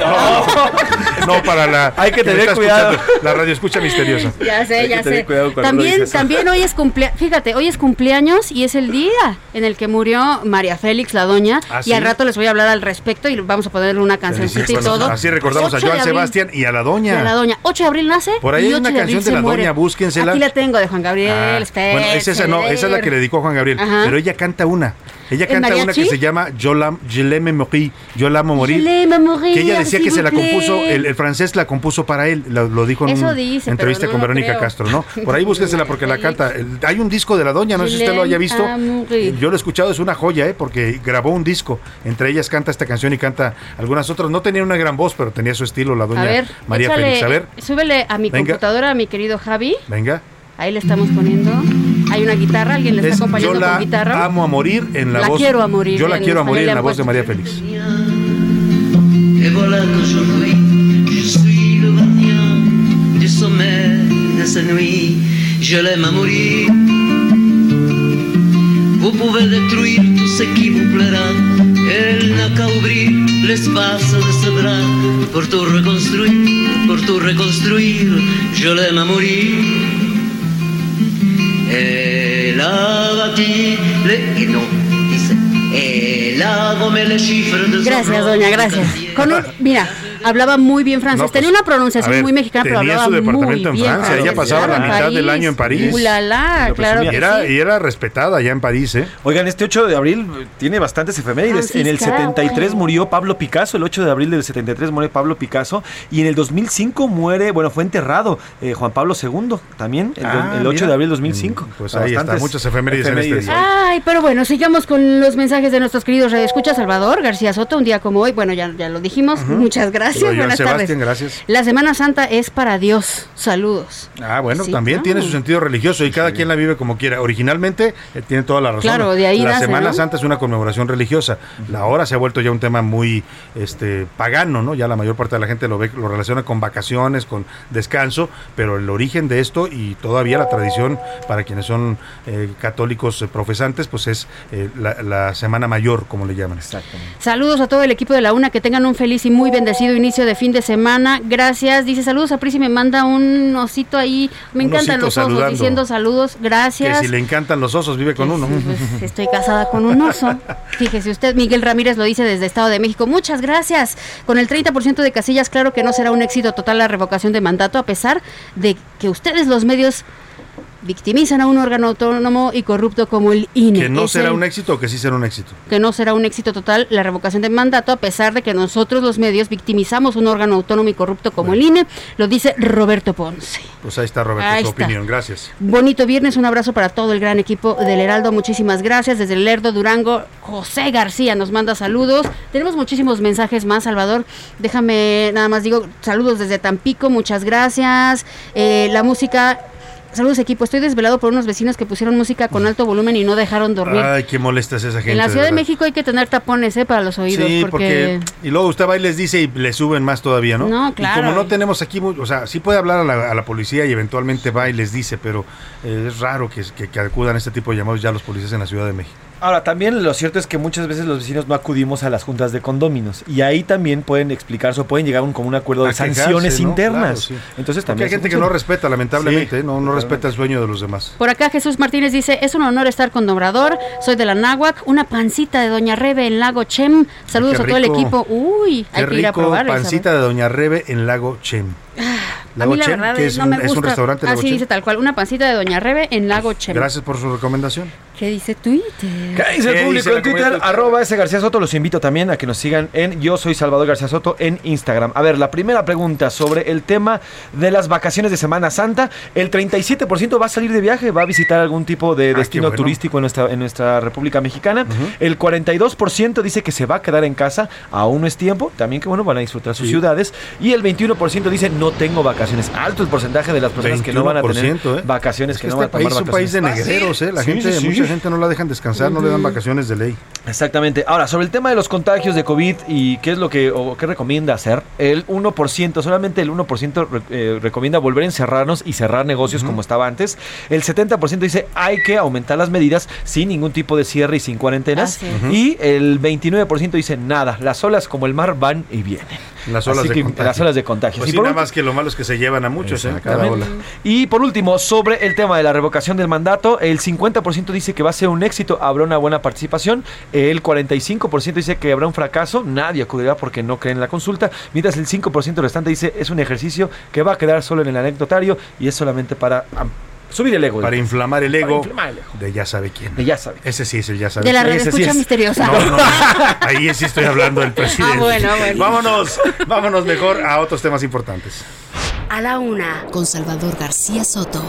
No, para la. Hay que tener cuidado. La radio escucha misteriosa. Ya sé, Hay ya que tener sé. cuidado cuando lo También, dices. también hoy es cumpleaños, fíjate, hoy es cumpleaños y es el día en el que murió María Félix, la doña. ¿Ah, y sí? al rato les voy a hablar al respecto y vamos a ponerle una cancioncita y Bueno, todo. Así recordamos a 8 de Joan. Sebastián y a la Y a doña. la doña. 8 de abril nace. Por ahí y hay 8 una de canción de la muere. doña, búsquensela. Aquí la tengo de Juan Gabriel. Ah, bueno, esa, esa no, esa es la que le dedicó Juan Gabriel. Ajá. Pero ella canta una. Ella ¿El canta una que se llama Yo, la, Je l'aime mourir, Yo la amo morir. Que ella decía que se la compuso, el, el francés la compuso para él, lo, lo dijo en una entrevista con Verónica creo. Castro, ¿no? Por ahí búsquensela porque la canta. Hay un disco de la doña, no sé si usted lo haya visto. Yo lo he escuchado, es una joya, ¿eh? Porque grabó un disco. Entre ellas canta esta canción y canta algunas otras. No tenía una gran voz, pero tenía su estilo la doña A ver, María échale, Félix. A ver, súbele a mi Venga. computadora a mi querido Javi. venga. Ahí le estamos poniendo. Hay una guitarra, alguien le está Es Yo acompañando la con guitarra. amo a morir en la, La voz. quiero a morir, Yo la quiero a morir en la voz de. María Félix. Je l'aime à mourir. Vous pouvez détruire tout ce qui vous plaira. Elle n'a qu'à ouvrir l'espace de ses bras pour tout reconstruire, pour tout reconstruire. Je l'aime à mourir. Gracias, doña, gracias. Con un- mira, hablaba muy bien francés. No, pues, tenía una pronunciación ver, muy mexicana, pero tenía hablaba su departamento muy en bien Francia, ella pasaba Claro, la mitad París. del año en París. Ulala, claro y, era, sí. y era respetada allá en París, ¿eh? Oigan, este 8 de abril tiene bastantes efemérides. En el Francisca, 73 güey. murió Pablo Picasso, el 8 de abril del 73 muere Pablo Picasso y en el 2005 muere, bueno, fue enterrado eh, Juan Pablo II también, el, Ah, el 8 mira. de abril del 2005. Pues ahí está, muchas efemérides en este día. Ay, pero bueno, sigamos con los mensajes de nuestros queridos Escucha Salvador García Soto, un día como hoy. Bueno, ya, ya lo dijimos. Muchas gracias. Sebastián, gracias. La Semana Santa es para Dios. Saludos. Ah, bueno, Sí, también claro. tiene su sentido religioso y cada quien la vive como quiera. Originalmente eh, tiene toda la razón. Claro, de ahí La nace, Semana ¿no? Santa es una conmemoración religiosa. La hora se ha vuelto ya un tema muy este pagano, ¿no? Ya la mayor parte de la gente lo ve, lo relaciona con vacaciones, con descanso, pero el origen de esto y todavía la tradición para quienes son eh, católicos eh, profesantes, pues es eh, la, la Semana Mayor, como le llaman. Exactamente. Saludos a todo el equipo de la UNA, que tengan un feliz y muy bendecido inicio de fin de semana. Gracias. Dice saludos a Pris y me manda un osito ahí. Me Un encantan los osos saludando. diciendo saludos. Que Gracias. si le encantan los osos, vive con uno. Pues, estoy casada con un oso. Fíjese usted, Miguel Ramírez lo dice desde Estado de México. Muchas gracias. Con el 30% de casillas, claro que no será un éxito total la revocación de mandato, a pesar de que ustedes, los medios, victimizan a un órgano autónomo y corrupto como el INE. Que no Es será el- un éxito o que sí será un éxito. que no será un éxito total la revocación de mandato, a pesar de que nosotros los medios victimizamos un órgano autónomo y corrupto como el INE, lo dice Roberto Ponce. Pues ahí está, Roberto, Ahí su está. opinión. Gracias. Bonito viernes, un abrazo para todo el gran equipo del Heraldo, muchísimas gracias. Desde el Lerdo Durango, José García nos manda saludos. Tenemos muchísimos mensajes más, Salvador. Déjame nada más digo, saludos desde Tampico, muchas gracias. Eh, la música, saludos equipo, estoy desvelado por unos vecinos que pusieron música con alto volumen y no dejaron dormir. Ay, qué molesta es esa gente. en la Ciudad de. México hay que tener tapones eh, para los oídos. Sí, porque... porque... Y luego usted va y les dice y le suben más todavía, ¿no? No, Y claro. como no tenemos aquí, o sea, sí puede hablar a la, a la policía y eventualmente va y les dice, pero eh, es raro que, que, que acudan a este tipo de llamados ya los policías en la Ciudad de México. Ahora, también lo cierto es que muchas veces los vecinos no acudimos a las juntas de condóminos y ahí también pueden explicarse o pueden llegar a un, como un acuerdo de sanciones ¿no? internas. Claro, sí. Entonces Porque también hay gente que no respeta, lamentablemente, Sí, ¿eh? no, no respeta el sueño de los demás. Por acá Jesús Martínez dice, es un honor estar con Obrador, soy de la Náhuac, una pancita de Doña Rebe en Lago Chem, saludos a todo el equipo, uy, hay que ir a rico, probarlo. pancita de Doña Rebe en Lago Chem. A Lago mí la verdad que es, no un, me es gusta. un restaurante Lago Así dice tal cual, una pancita de Doña Rebe en Lago Chem. Gracias por su recomendación. ¿Qué dice Twitter? ¿Qué dice el ¿Qué público dice en Twitter? Arroba ese García Soto. Los invito también a que nos sigan en Yo Soy Salvador García Soto en Instagram. A ver, la primera pregunta sobre el tema de las vacaciones de Semana Santa. El 37% va a salir de viaje, va a visitar algún tipo de Ah, destino bueno. turístico en nuestra, en nuestra República Mexicana. El 42% dice que se va a quedar en casa. Aún no es tiempo. También que bueno, van a disfrutar sus Sí. ciudades. Y el 21% dice no tengo vacaciones. Alto el porcentaje de las personas que no van a tener 21%, ¿eh? vacaciones, Es que, que no este van a país tomar es un país de negreros, ¿eh? La Sí, gente, sí, sí. mucha gente no la dejan descansar, no le dan vacaciones de ley. Exactamente. Ahora, sobre el tema de los contagios de COVID y qué es lo que o qué recomienda hacer, el 1%, solamente el 1% re- eh, recomienda volver a encerrarnos y cerrar negocios como estaba antes. El 70% dice hay que aumentar las medidas sin ningún tipo de cierre y sin cuarentenas. Ah. Y el 29% dice nada, las olas como el mar van y vienen. Las olas Así de que, contagio. Las olas de contagio. Pues Y sí, por nada último- más que lo malo es que se llevan a muchos, ¿eh? Cada ola. Exactamente. Y por último, sobre el tema de la revocación del mandato, el 50% dice que va a ser un éxito, habrá una buena participación, el 45% dice que habrá un fracaso, nadie acudirá porque no creen en la consulta, mientras el 5% restante dice es un ejercicio que va a quedar solo en el anecdotario y es solamente para subir el ego. Para inflamar el ego inflamar el ego. de ya sabe quién. De ya sabe. Ese sí es el ya sabe De la Ese sí es- misteriosa. No, no, ahí sí estoy hablando del presidente. Ah, bueno, bueno. Vámonos, vámonos mejor a otros temas importantes. A la una, con Salvador García Soto.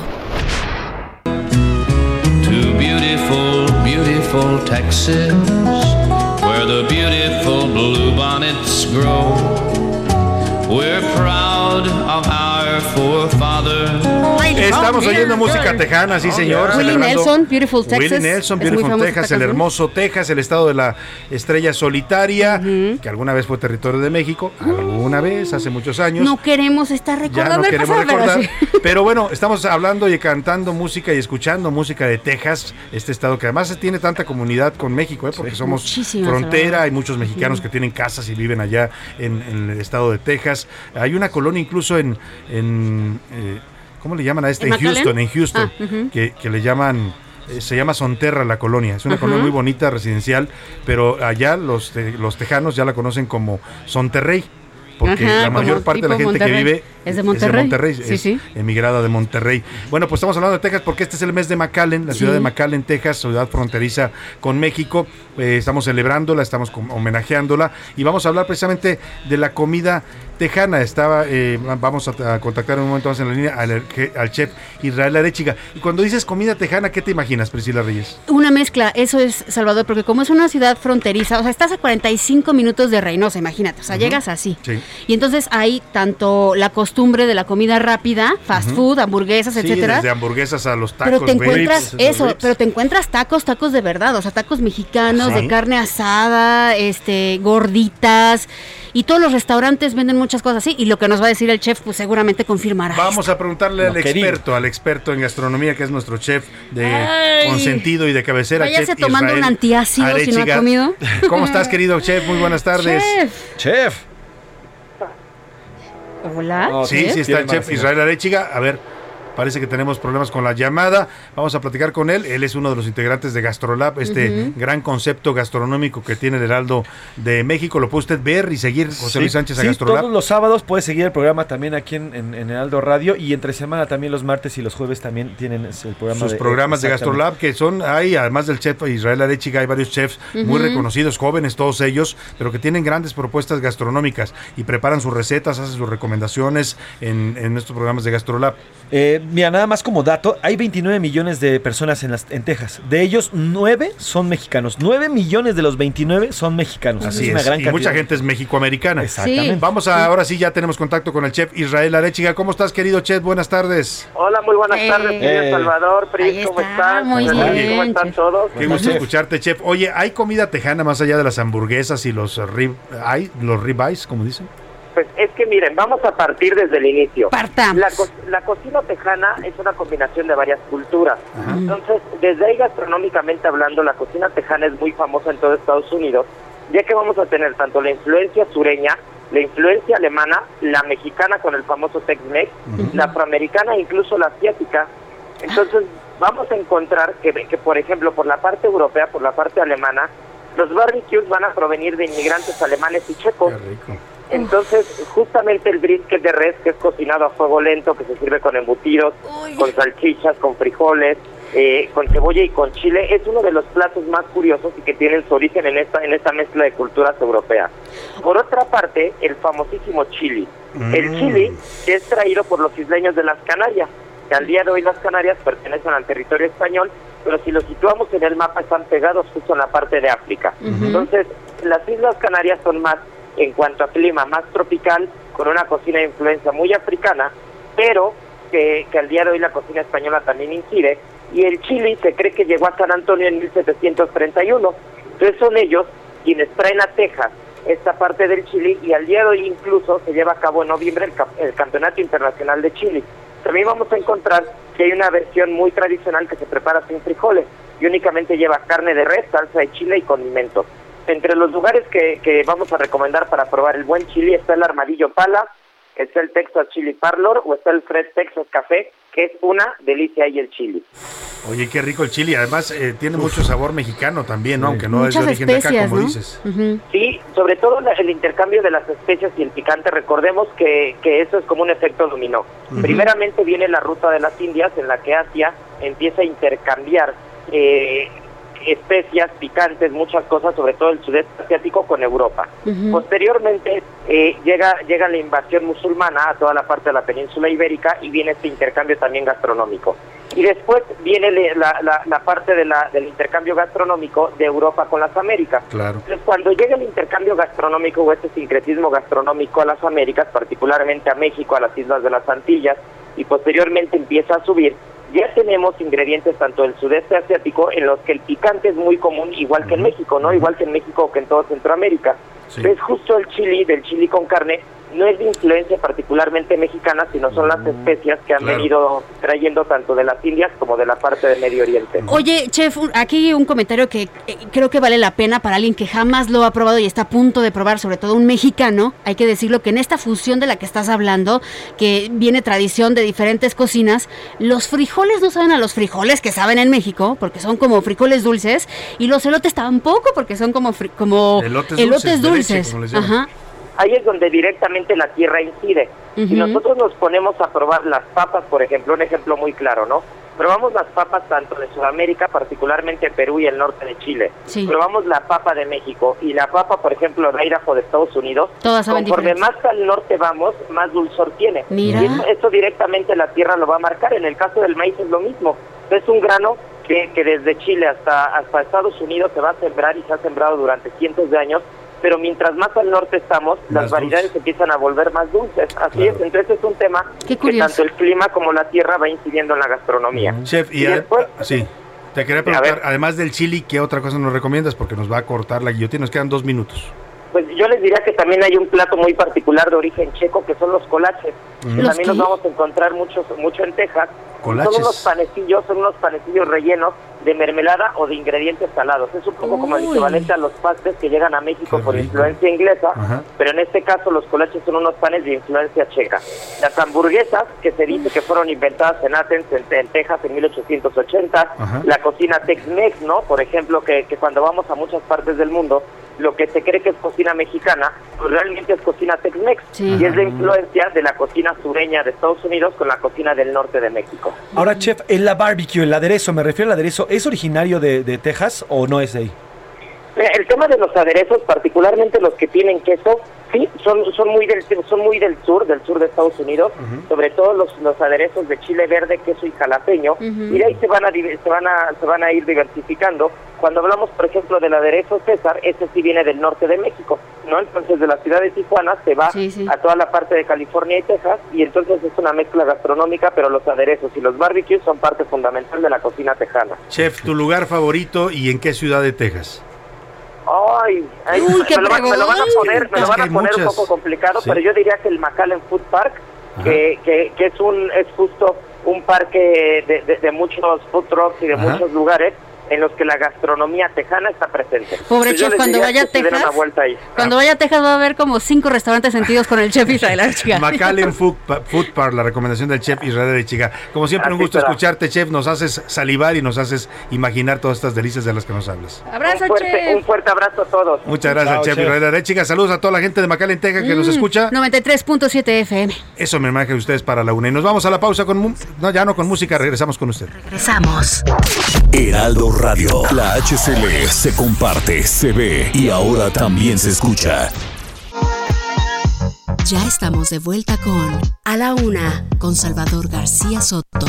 To beautiful, beautiful Texas, where the beautiful bluebonnets grow. We're proud of our. Estamos oyendo música tejana, sí señor. Willie Nelson, Beautiful Texas. Willie Nelson, Beautiful Texas, el hermoso Texas, el estado de la estrella solitaria, que alguna vez fue territorio de México, alguna vez, hace muchos años. No queremos estar ya recordando no el queremos pasado, pero recordar. sí. Pero bueno, estamos hablando y cantando música y escuchando música de Texas, este estado que además tiene tanta comunidad con México, ¿eh? porque somos Muchísimas, frontera, hay muchos mexicanos que tienen casas y viven allá en, en el estado de Texas. Hay una colonia incluso en, en eh, ¿cómo le llaman a este? ¿En En Houston, en Houston, Ah, que, que le llaman... eh, Se llama Sonterra la colonia, es una colonia muy bonita, residencial, pero allá los, te- los tejanos ya la conocen como Sonterrey porque Ajá, la mayor parte de la gente que vive Es de Monterrey. Sí, es sí. emigrada de Monterrey. Bueno, pues estamos hablando de Texas porque este es el mes de McAllen, la ciudad Sí. de McAllen, Texas, ciudad fronteriza con México. Eh, estamos celebrándola, estamos homenajeándola y vamos a hablar precisamente de la comida tejana. Estaba, eh, vamos a, a contactar en un momento más en la línea al, al chef Israel Arechiga. Y cuando dices comida tejana, ¿qué te imaginas, Priscila Reyes? Una mezcla, eso es Salvador, porque como es una ciudad fronteriza, o sea, estás a 45 minutos de Reynosa, imagínate, o sea, llegas así. Sí. Y entonces hay tanto la costumbre de la comida rápida, fast food, hamburguesas, Sí, etcétera. desde hamburguesas a los tacos. Pero te encuentras eso, pero te encuentras tacos, tacos de verdad, o sea, tacos mexicanos, Sí. de carne asada, este, gorditas, y todos los restaurantes venden muchas cosas así, y lo que nos va a decir el chef, pues seguramente confirmará. Vamos a preguntarle al querido. experto, al experto en gastronomía, que es nuestro chef de Ay. consentido y de cabecera. Váyase chef tomando Israel un antiácido si no ha Arechiga. comido. ¿Cómo estás, querido chef? Muy buenas tardes. Chef. Chef. Hola. Sí, sí está el chef Israel Arechiga. A ver, parece que tenemos problemas con la llamada. Vamos a platicar con él. Él es uno de los integrantes de Gastrolab, este gran concepto gastronómico que tiene el Heraldo de México. Lo puede usted ver y seguir, José Luis Sánchez a sí, Gastrolab. todos los sábados puedes seguir el programa también aquí en, en, en Heraldo Radio y entre semana también los martes y los jueves también tienen el programa sus de- programas de. Gastrolab que son hay además del chef Israel Arechiga hay varios chefs muy reconocidos jóvenes todos ellos pero que tienen grandes propuestas gastronómicas y preparan sus recetas hacen sus recomendaciones en, en estos programas de Gastrolab Eh, mira, nada más como dato, hay 29 millones de personas en, las, en Texas. De ellos, 9 son mexicanos. 9 millones de los 29 son mexicanos. Así una es, gran y cantidad. mucha gente es mexicoamericana. Exactamente. Vamos a, ahora sí, ya tenemos contacto con el chef Israel Arechiga. ¿Cómo estás, querido chef? Buenas tardes. Hola, muy buenas Eh. tardes, señor Eh. Salvador, Pris, ¿cómo está, están? muy bien, ¿Cómo están todos? Qué gusto escucharte, chef. Oye, ¿hay comida tejana más allá de las hamburguesas y los rib, hay, los ribeyes, como dicen? Pues es que miren, vamos a partir desde el inicio. Partamos. La, co- la cocina tejana es una combinación de varias culturas. Entonces, desde ahí gastronómicamente hablando, la cocina tejana es muy famosa en todo Estados Unidos, ya que vamos a tener tanto la influencia sureña, la influencia alemana, la mexicana con el famoso Tex-Mex, la afroamericana e incluso la asiática. Entonces, vamos a encontrar que, que, por ejemplo, por la parte europea, por la parte alemana, los barbecues van a provenir de inmigrantes alemanes y checos. Entonces, justamente el brisket de res, que es cocinado a fuego lento, que se sirve con embutidos, con salchichas, con frijoles, eh, con cebolla y con chile, es uno de los platos más curiosos y que tienen su origen en esta, en esta mezcla de culturas europeas. Por otra parte, el famosísimo chili. El Mm. chili es traído por los isleños de las Canarias, que al día de hoy las Canarias pertenecen al territorio español, pero si los situamos en el mapa están pegados justo en la parte de África. Entonces, las Islas Canarias son más, en cuanto a clima, más tropical, con una cocina de influencia muy africana, pero que, al día de hoy la cocina española también incide, y el chili se cree que llegó a San Antonio en 1731. Entonces son ellos quienes traen a Texas esta parte del chili y al día de hoy incluso se lleva a cabo en noviembre el, el Campeonato Internacional de Chili. También vamos a encontrar que hay una versión muy tradicional que se prepara sin frijoles y únicamente lleva carne de res, salsa de chile y condimentos. Entre los lugares que, que vamos a recomendar para probar el buen chili está el Armadillo Pala, está el Texas Chili Parlor o está el Fred Texas Café, que es una delicia y el chili. Oye, qué rico el chili. Además, eh, tiene mucho sabor mexicano también, ¿no? aunque no es de origen de acá, como ¿no? dices. Sí, sobre todo la- el intercambio de las especias y el picante, recordemos que, que eso es como un efecto dominó. Ujú. Primeramente viene la ruta de las Indias, en la que Asia empieza a intercambiar eh, especias, picantes, muchas cosas, sobre todo el sudeste asiático con Europa. Posteriormente eh, llega, llega la invasión musulmana a toda la parte de la península ibérica y viene este intercambio también gastronómico. Y después viene la- la parte de la- del intercambio gastronómico de Europa con las Américas. Claro. Entonces, cuando llega el intercambio gastronómico o este sincretismo gastronómico a las Américas, particularmente a México, a las Islas de las Antillas, y posteriormente empieza a subir, ya tenemos ingredientes tanto del sudeste asiático en los que el picante es muy común, igual que en México, ¿no? Igual que en México o que en todo Centroamérica. Entonces, justo el chili, del chili con carne, no es de influencia particularmente mexicana, sino son las especias que han Claro. venido trayendo tanto de las Indias como de la parte del Medio Oriente. Oye, chef, aquí un comentario que eh, creo que vale la pena para alguien que jamás lo ha probado y está a punto de probar, sobre todo un mexicano. Hay que decirlo que en esta fusión de la que estás hablando, que viene tradición de diferentes cocinas, los frijoles no saben a los frijoles que saben en México, porque son como frijoles dulces, y los elotes tampoco, porque son como, fri- como Elotes elotes dulces, de leche, dulces. como les llaman. Ajá. Ahí es donde directamente la tierra incide. Si Ujú. nosotros nos ponemos a probar las papas, por ejemplo, un ejemplo muy claro, ¿no? Probamos las papas tanto de Sudamérica, particularmente Perú y el norte de Chile. Sí. Probamos la papa de México y la papa, por ejemplo, de Idaho de Estados Unidos. Todas Conforme más al norte vamos, más dulzor tiene. Mira. Y eso, eso directamente la tierra lo va a marcar. En el caso del maíz es lo mismo. Es un grano que, que desde Chile hasta, hasta Estados Unidos se va a sembrar y se ha sembrado durante cientos de años. Pero mientras más al norte estamos, Más las variedades dulce. empiezan a volver más dulces. Así Claro. es, entonces es un tema que tanto el clima como la tierra va incidiendo en la gastronomía. Chef, y, Y ade- después- sí, te quería preguntar, además del chili, ¿qué otra cosa nos recomiendas? Porque nos va a cortar la guillotina, nos quedan dos minutos. Pues yo les diría que también hay un plato muy particular de origen checo que son los colaches. Mm. Que ¿Los también los vamos a encontrar muchos, mucho en Texas. Colaches. Son unos panecillos, son unos panecillos rellenos de mermelada o de ingredientes salados. Es un poco como el Uy. equivalente a los pastes que llegan a México por influencia inglesa, Ajá. pero en este caso los colaches son unos panes de influencia checa. Las hamburguesas, que se dice que fueron inventadas en Athens, en, en Texas, en 1880. Ajá. La cocina Tex-Mex, ¿no? Por ejemplo, que, que cuando vamos a muchas partes del mundo, lo que se cree que es cocina mexicana, pues realmente es cocina Tex-Mex. Sí. Y es la influencia de la cocina sureña de Estados Unidos con la cocina del norte de México. Ahora, chef, el la barbecue, el aderezo, me refiero al aderezo, ¿es originario de, Texas o no es de ahí? Mira, El tema de los aderezos, particularmente los que tienen queso, sí, son, son muy del son muy del sur, del sur de Estados Unidos, sobre todo los, los aderezos de chile verde, queso y jalapeño, y de ahí se van a se van a se van a ir diversificando. Cuando hablamos, por ejemplo, del aderezo César, ese sí viene del norte de México, ¿no? Entonces de la ciudad de Tijuana se va a toda la parte de California y Texas, y entonces es una mezcla gastronómica, pero los aderezos y los barbecues son parte fundamental de la cocina tejana. Chef, ¿tu lugar favorito y en qué ciudad de Texas? Ay, ay, Uy, me, qué lo, va- me lo van a poner, me lo van a poner un poco complicado, Sí. pero yo diría que el McAllen Food Park, que, que, que es un es justo un parque de, de- de muchos food trucks y de Ajá. muchos lugares en los que la gastronomía tejana está presente. Pobre chef, cuando vaya a que Texas, una vuelta ahí. Cuando vaya a Texas va a haber como cinco restaurantes sentidos con el chef Israel Archiga. McAllen Food, Food Park, la recomendación del chef Israel de Chica. Como siempre, un gusto será. escucharte, chef. Nos haces salivar y nos haces imaginar todas estas delicias de las que nos hablas. Abrazo, un fuerte, chef. un fuerte abrazo a todos. Muchas gracias, Chao, chef, chef. Israel Arechiga. Saludos a toda la gente de McAllen, Texas, que nos Mm, escucha. 93.7 FM. Eso me imagino ustedes para la una. Y nos vamos a la pausa con... No, ya no con música, regresamos con usted. Regresamos. Heraldo Radio. La HCL se comparte, se ve y ahora también se escucha. Ya estamos de vuelta con A la Una con Salvador García Soto.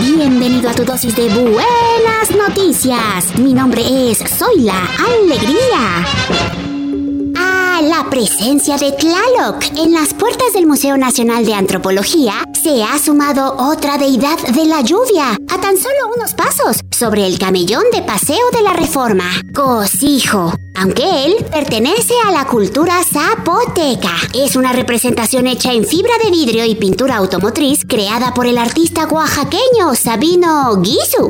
Bienvenido a tu dosis de buenas noticias. Mi nombre es Zoila Alegría. La presencia de Tlaloc en las puertas del Museo Nacional de Antropología se ha sumado otra deidad de la lluvia, a tan solo unos pasos, sobre el camellón de paseo de la Reforma, Cosijo. Aunque él pertenece a la cultura zapoteca, es una representación hecha en fibra de vidrio y pintura automotriz creada por el artista oaxaqueño Sabino Guizu.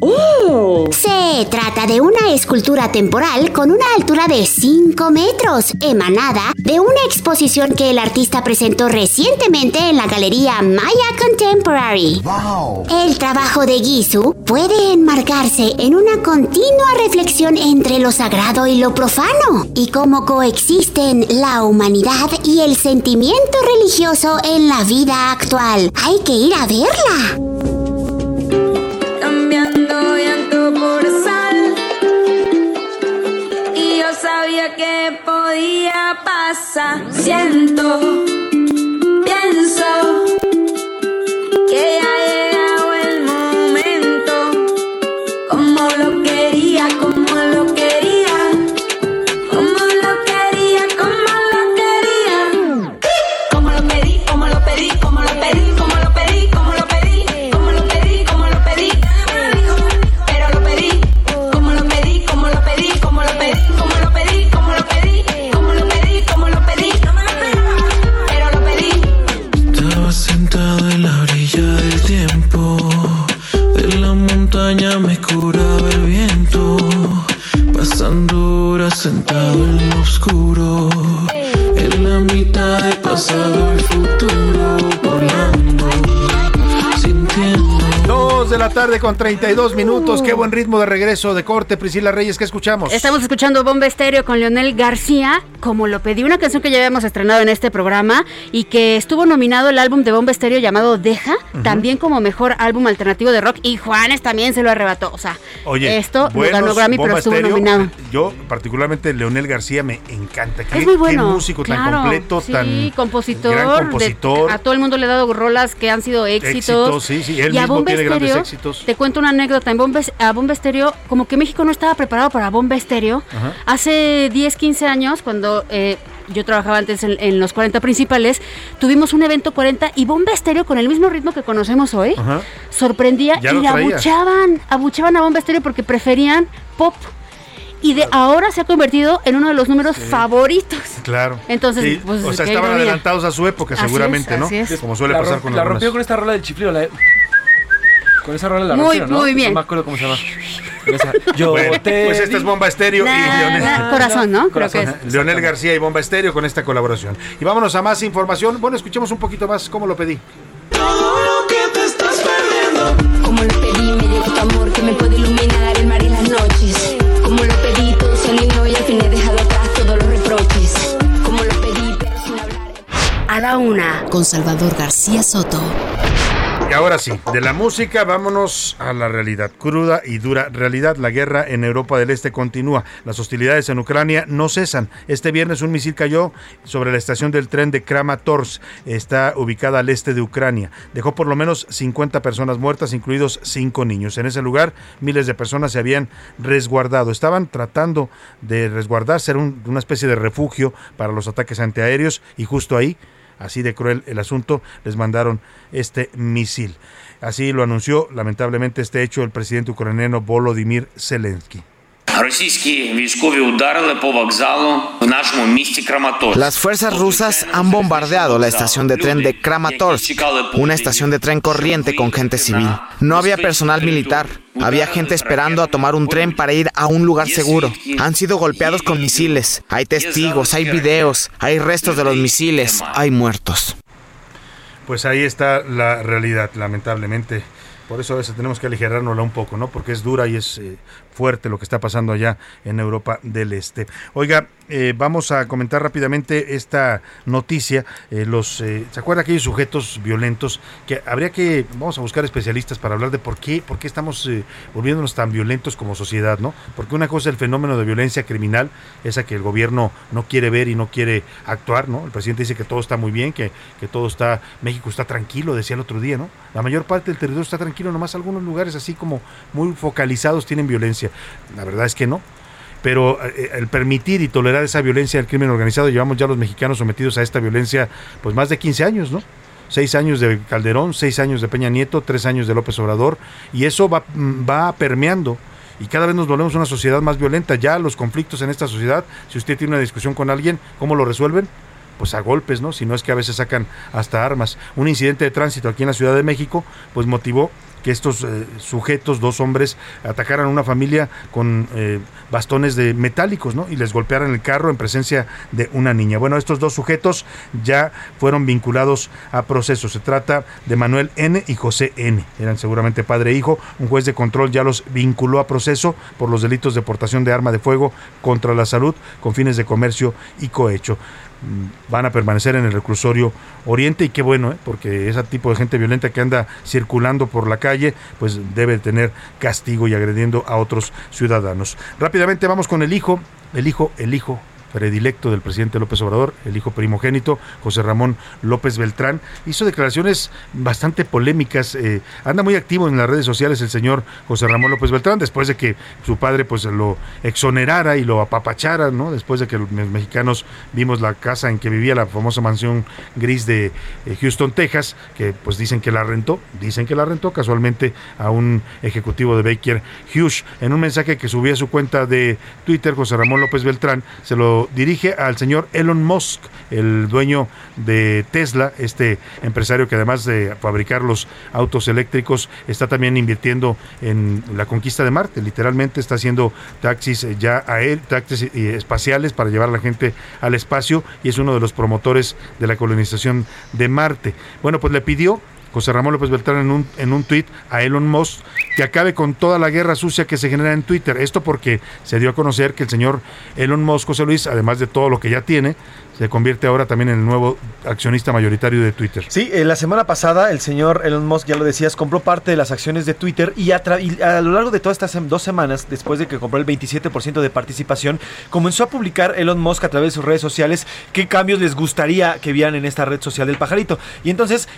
Se trata de una escultura temporal con una altura de 5 metros, emanada de una exposición que el artista presentó recientemente en la galería Maya Contemporary. El trabajo de Gizu puede enmarcarse en una continua reflexión entre lo sagrado y lo profano y cómo coexisten la humanidad y el sentimiento religioso en la vida actual. Hay que ir a verla. Cambiando llanto por sal. Y yo sabía que podía pasar. Siento, pienso que ya ha llegado el momento. Como lo quería, como tarde con 32 minutos. Qué buen ritmo de regreso de corte. Priscila Reyes, ¿qué escuchamos? Estamos escuchando Bomba Estéreo con Leonel García, como lo pedí, una canción que ya habíamos estrenado en este programa y que estuvo nominado el álbum de Bomba Estéreo llamado Deja, también como mejor álbum alternativo de rock y Juanes también se lo arrebató. O sea, Oye, esto lo buenos ganó Grammy, pero Bomba estuvo Estéreo. nominado. Yo, particularmente, Leonel García me encanta. Qué, Es muy bueno. qué músico tan completo, sí, tan compositor, gran de- compositor. a todo el mundo le ha dado rolas que han sido éxitos. Éxitos, sí, sí, él y a mismo Bomba tiene grandes Estéreo, éxitos. Te cuento una anécdota. En Bomba, a Bomba Estéreo, como que México no estaba preparado para Bomba Estéreo. Ajá. Hace 10, 15 años, cuando eh, yo trabajaba antes en, en los 40 principales, tuvimos un evento 40 y Bomba Estéreo con el mismo ritmo que conocemos hoy, Ajá. sorprendía Ya y abuchaban, abuchaban a Bomba Estéreo porque preferían pop. Y de ahora se ha convertido en uno de los números favoritos. Claro. Entonces, Sí, pues, o sea, estaban adelantados a su época, Así seguramente, es, ¿no? así es. Como suele la pasar con La rompió con esta rola del chiflido. La... Con esa rola la Muy, rompieron, ¿no? muy bien. No me acuerdo cómo se llama. Esa, Yo Bueno, te pues esta es. Bomba Estéreo y Na, Leonel. na, corazón, ¿no? Creo que Corazón. es. Leonel García y Bomba Estéreo con esta colaboración. Y vámonos a más información. Bueno, escuchemos un poquito más cómo lo pedí. Como lo pedí, me llegó tu amor que me puede iluminar el mar y las noches. Como lo pedí, todo se alineó y al fin he dejado atrás todos los reproches. Como lo pedí, pero sin hablar. A la una, con Salvador García Soto. Ahora sí, de la música vámonos a la realidad. Cruda y dura realidad. La guerra en Europa del Este continúa. Las hostilidades en Ucrania no cesan. Este viernes un misil cayó sobre la estación del tren de Kramatorsk. Está ubicada al este de Ucrania. Dejó por lo menos 50 personas muertas, incluidos 5 niños. En ese lugar miles de personas se habían resguardado. Estaban tratando de resguardarse. Era un- una especie de refugio para los ataques antiaéreos y justo ahí así de cruel el asunto, les mandaron este misil. Así lo anunció lamentablemente este hecho el presidente ucraniano Volodymyr Zelensky. Las fuerzas rusas han bombardeado la estación de tren de Kramatorsk, una estación de tren corriente con gente civil. No había personal militar, había gente esperando a tomar un tren para ir a un lugar seguro. Han sido golpeados con misiles, hay testigos, hay videos, hay restos de los misiles, hay muertos. Pues ahí está la realidad, lamentablemente. Por eso a veces tenemos que aligerárnosla un poco, ¿no? Porque es dura y es eh, fuerte lo que está pasando allá en Europa del Este. Oiga, eh, vamos a comentar rápidamente esta noticia. Eh, los, eh, ¿Se acuerda aquellos sujetos violentos que habría que, vamos a buscar especialistas para hablar de por qué, por qué estamos volviéndonos tan violentos como sociedad, ¿no? Porque una cosa es el fenómeno de violencia criminal, esa que el gobierno no quiere ver y no quiere actuar, ¿no? El presidente dice que todo está muy bien, que, que todo está, México está tranquilo, decía el otro día, ¿no? La mayor parte del territorio está tranquilo, nomás algunos lugares así como muy focalizados tienen violencia. La verdad es que no. Pero eh, el permitir y tolerar esa violencia del crimen organizado, llevamos ya los mexicanos sometidos a esta violencia pues más de 15 años, ¿no? Seis años de Calderón, seis años de Peña Nieto, tres años de López Obrador, y eso va, mm, va permeando y cada vez nos volvemos una sociedad más violenta. Ya los conflictos en esta sociedad, si usted tiene una discusión con alguien, ¿cómo lo resuelven? Pues a golpes, ¿no? Si no es que a veces sacan hasta armas. Un incidente de tránsito aquí en la Ciudad de México, pues motivó que estos eh, sujetos, dos hombres, atacaran a una familia con eh, bastones de metálicos, ¿no? Y les golpearan el carro en presencia de una niña. Bueno, estos dos sujetos ya fueron vinculados a proceso. Se trata de Manuel N. y José N. Eran seguramente padre e hijo. Un juez de control ya los vinculó a proceso por los delitos de portación de arma de fuego contra la salud con fines de comercio y cohecho van a permanecer en el reclusorio Oriente y qué bueno, ¿eh? porque ese tipo de gente violenta que anda circulando por la calle, pues debe tener castigo y agrediendo a otros ciudadanos. Rápidamente vamos con el hijo, el hijo, el hijo predilecto del presidente López Obrador, el hijo primogénito, José Ramón López Beltrán, hizo declaraciones bastante polémicas. eh, anda muy activo en las redes sociales el señor José Ramón López Beltrán, después de que su padre pues lo exonerara y lo apapachara, ¿no? Después de que los me- mexicanos vimos la casa en que vivía la famosa mansión gris de eh, Houston, Texas, que pues dicen que la rentó, dicen que la rentó casualmente a un ejecutivo de Baker Hughes. En un mensaje que subió a su cuenta de Twitter, José Ramón López Beltrán se lo dirige al señor Elon Musk, el dueño de Tesla, este empresario que además de fabricar los autos eléctricos, está también invirtiendo en la conquista de Marte. Literalmente está haciendo taxis eh, ya a él, taxis eh, espaciales para llevar a la gente al espacio y es uno de los promotores de la colonización de Marte. Bueno, pues le pidió José Ramón López Beltrán en un, en un tuit a Elon Musk que acabe con toda la guerra sucia que se genera en Twitter. Esto porque se dio a conocer que el señor Elon Musk, José Luis, además de todo lo que ya tiene, se convierte ahora también en el nuevo accionista mayoritario de Twitter. Sí, eh, la semana pasada el señor Elon Musk, ya lo decías, compró parte de las acciones de Twitter y a, y a lo largo de todas estas dos semanas, después de que compró el 27% de participación, comenzó a publicar Elon Musk a través de sus redes sociales qué cambios les gustaría que vieran en esta red social del pajarito. Y entonces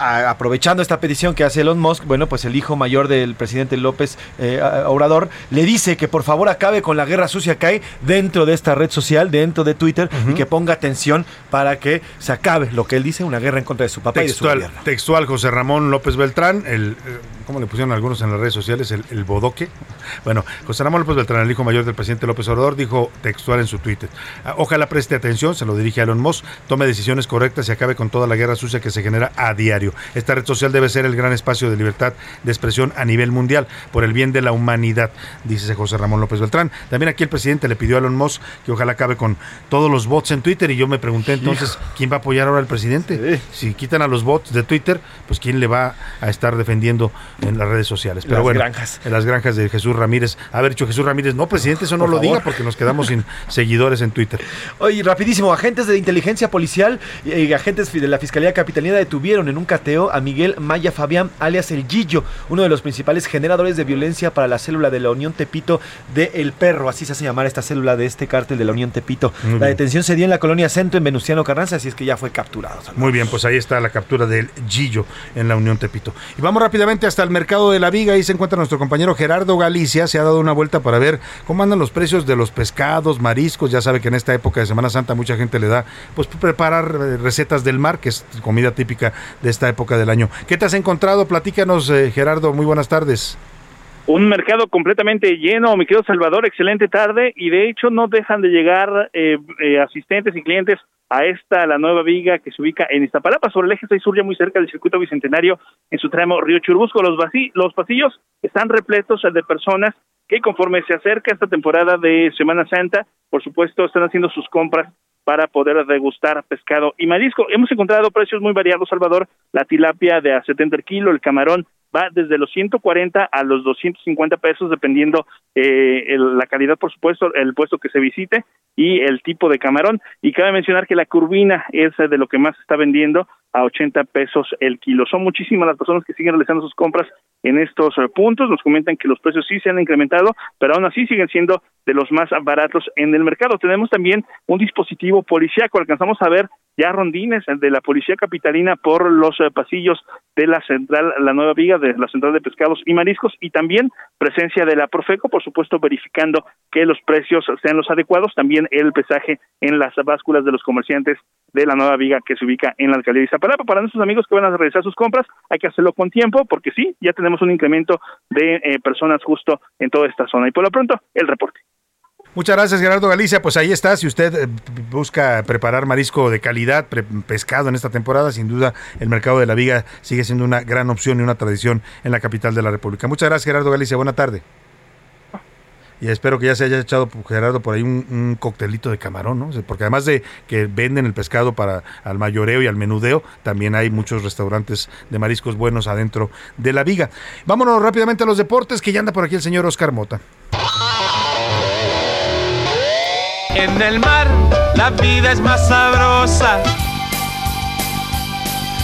a- aprovechando esta petición que hace Elon Musk, bueno, pues el hijo mayor del presidente López eh, Obrador le dice que por favor acabe con la guerra sucia que hay dentro de esta red social, dentro de Twitter, y que ponga atención para que se acabe lo que él dice, una guerra en contra de su papá y de su Textual, gobierno. textual José Ramón López Beltrán, el, eh, ¿cómo le pusieron algunos en las redes sociales? El, el bodoque. Bueno, José Ramón López Beltrán, el hijo mayor del presidente López Obrador, dijo textual en su Twitter. "Ah, Ojalá preste atención, se lo dirige a Elon Musk, tome decisiones correctas y acabe con toda la guerra sucia que se genera a diario. Esta red social debe ser el gran espacio de libertad de expresión a nivel mundial, por el bien de la humanidad, dice José Ramón López Beltrán. También aquí el presidente le pidió a Elon Musk que ojalá acabe con todos los bots en Twitter y yo me pregunté entonces, ¿quién va a apoyar ahora al presidente? Si quitan a los bots de Twitter, pues ¿quién le va a estar defendiendo en las redes sociales? Pero Las bueno, granjas. en las granjas de Jesús Ramírez. Haber dicho Jesús Ramírez, no, presidente, eso no Por lo favor. diga porque nos quedamos sin seguidores en Twitter. Oye, rapidísimo, agentes de inteligencia policial y agentes de la Fiscalía Capitalina detuvieron en un cateo a Miguel Maya Fabián, alias El Gillo, uno de los principales generadores de violencia para la célula de la Unión Tepito de El Perro, así se hace llamar esta célula de este cártel de la Unión Tepito. Muy la bien. detención se dio en la colonia Centro en Venustiano Carranza, así es que ya fue capturado. Muy bien, pues ahí está la captura del Gillo en la Unión Tepito. Y vamos rápidamente hasta el mercado de la Viga. Ahí se encuentra nuestro compañero Gerardo Galicia. Se ha dado una vuelta para ver cómo andan los precios de los pescados, mariscos. Ya sabe que en esta época de Semana Santa mucha gente le da pues preparar eh, recetas del mar, que es comida típica de esta época del año. ¿Qué te has encontrado? Platícanos, eh, Gerardo. Muy buenas tardes. Un mercado completamente lleno, mi querido Salvador, excelente tarde y de hecho no dejan de llegar eh, eh, asistentes y clientes a esta, la nueva viga que se ubica en Iztapalapa, sobre el eje 6 sur, ya muy cerca del circuito bicentenario, en su tramo Río Churubusco. Los, los pasillos están repletos de personas que conforme se acerca esta temporada de Semana Santa, por supuesto, están haciendo sus compras para poder degustar pescado y marisco. Hemos encontrado precios muy variados, Salvador. La tilapia de a 70 el kilo, el camarón va desde los 140 a los 250 pesos, dependiendo eh, el- la calidad, por supuesto, el puesto que se visite y el tipo de camarón. Y cabe mencionar que la curvina es de lo que más se está vendiendo a 80 pesos el kilo. Son muchísimas las personas que siguen realizando sus compras en estos eh, puntos. Nos comentan que los precios sí se han incrementado, pero aún así siguen siendo de los más baratos en el mercado. Tenemos también un dispositivo policíaco. Alcanzamos a ver ya rondines de la policía capitalina por los eh, pasillos de la central, la nueva viga de la central de pescados y mariscos y también presencia de la Profeco, por supuesto verificando que los precios sean los adecuados, también el pesaje en las básculas de los comerciantes de la nueva viga que se ubica en la alcaldía de Iztapalapa. Para nuestros amigos que van a realizar sus compras, hay que hacerlo con tiempo porque sí, ya tenemos un incremento de eh, personas justo en toda esta zona. Y por lo pronto, el reporte. Muchas gracias, Gerardo Galicia. Pues ahí está. Si usted eh, busca preparar marisco de calidad, pescado en esta temporada, sin duda el mercado de la viga sigue siendo una gran opción y una tradición en la capital de la República. Muchas gracias, Gerardo Galicia. Buena tarde. Y espero que ya se haya echado, Gerardo, por ahí un, un coctelito de camarón, ¿no? Porque además de que venden el pescado para al mayoreo y al menudeo, también hay muchos restaurantes de mariscos buenos adentro de la viga. Vámonos rápidamente a los deportes, que ya anda por aquí el señor Oscar Mota. En el mar la vida es más sabrosa.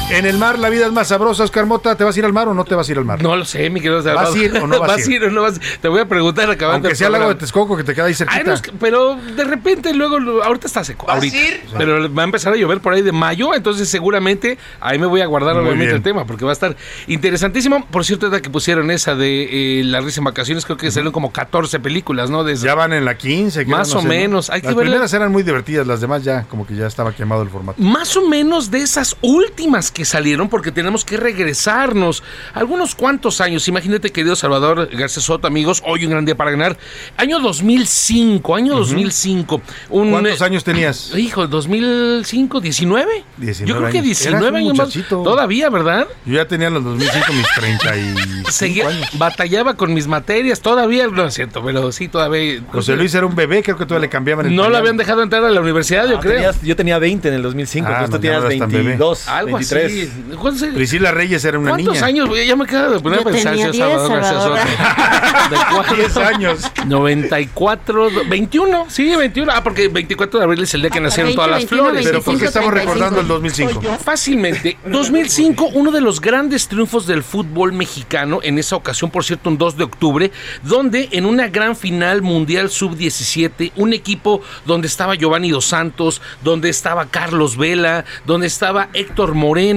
En el mar la vida es más sabrosa, Oscar Mota. ¿Te vas a ir al mar o no te vas a ir al mar? No lo sé, mi querido ¿Vas a ir o no vas a ir? o no vas Te voy a preguntar acabando Aunque sea el lago de. Texcoco que te queda ahí cerquita. Ay, no, es que- pero de repente luego, ahorita está seco. ¿Vas a ahorita. ir? Pero va a empezar a llover por ahí de mayo, entonces seguramente ahí me voy a guardar Muy obviamente bien. el tema, porque va a estar interesantísimo. Por cierto, ahorita que pusieron esa de eh, La risa en vacaciones, creo que salieron como 14 películas, ¿no? Desde- Ya van en la 15. creo, Más no o sé, ¿no? menos. Hay que Las verla- primeras eran muy divertidas, las demás ya como que ya estaba quemado el formato. Más o menos de esas últimas que salieron, porque tenemos que regresarnos algunos cuantos años. Imagínate, querido Salvador García Soto, amigos, hoy un gran día para ganar. Año 2005, año 2005. Un, ¿Cuántos eh, años tenías? Hijo, 2005, 19. 19 Yo creo que años. 19 Eras un años más. Todavía, ¿verdad? Yo ya tenía en los 2005 mis 35 Seguía, años. batallaba con mis materias, todavía, no es cierto, pero sí, todavía. José Luis era un bebé, creo que todavía le cambiaban el No lo habían dejado entrar a la universidad, yo Ah, creo. tenías- yo tenía 20 en el 2005, Ah, tú no, no tenías eras tan bebé. 22, Algo 23. Reyes. ¿Cuántos años? Priscila Reyes era una ¿Cuántos niña. años? güey? Ya me acabo de poner Yo a pensar, tenía señor 10, Salvador Salvador. Soto. ¿De cuándo? 10 años. 94, do- 21, sí, 21. Ah, porque 24 de abril es el día que nacieron todas las 21, flores. 25, Pero ¿por qué estamos 35? recordando el 2005? Fácilmente. 2005, uno de los grandes triunfos del fútbol mexicano, en esa ocasión, por cierto, un 2 de octubre, donde en una gran final mundial sub-17, un equipo donde estaba Giovanni Dos Santos, donde estaba Carlos Vela, donde estaba Héctor Moreno.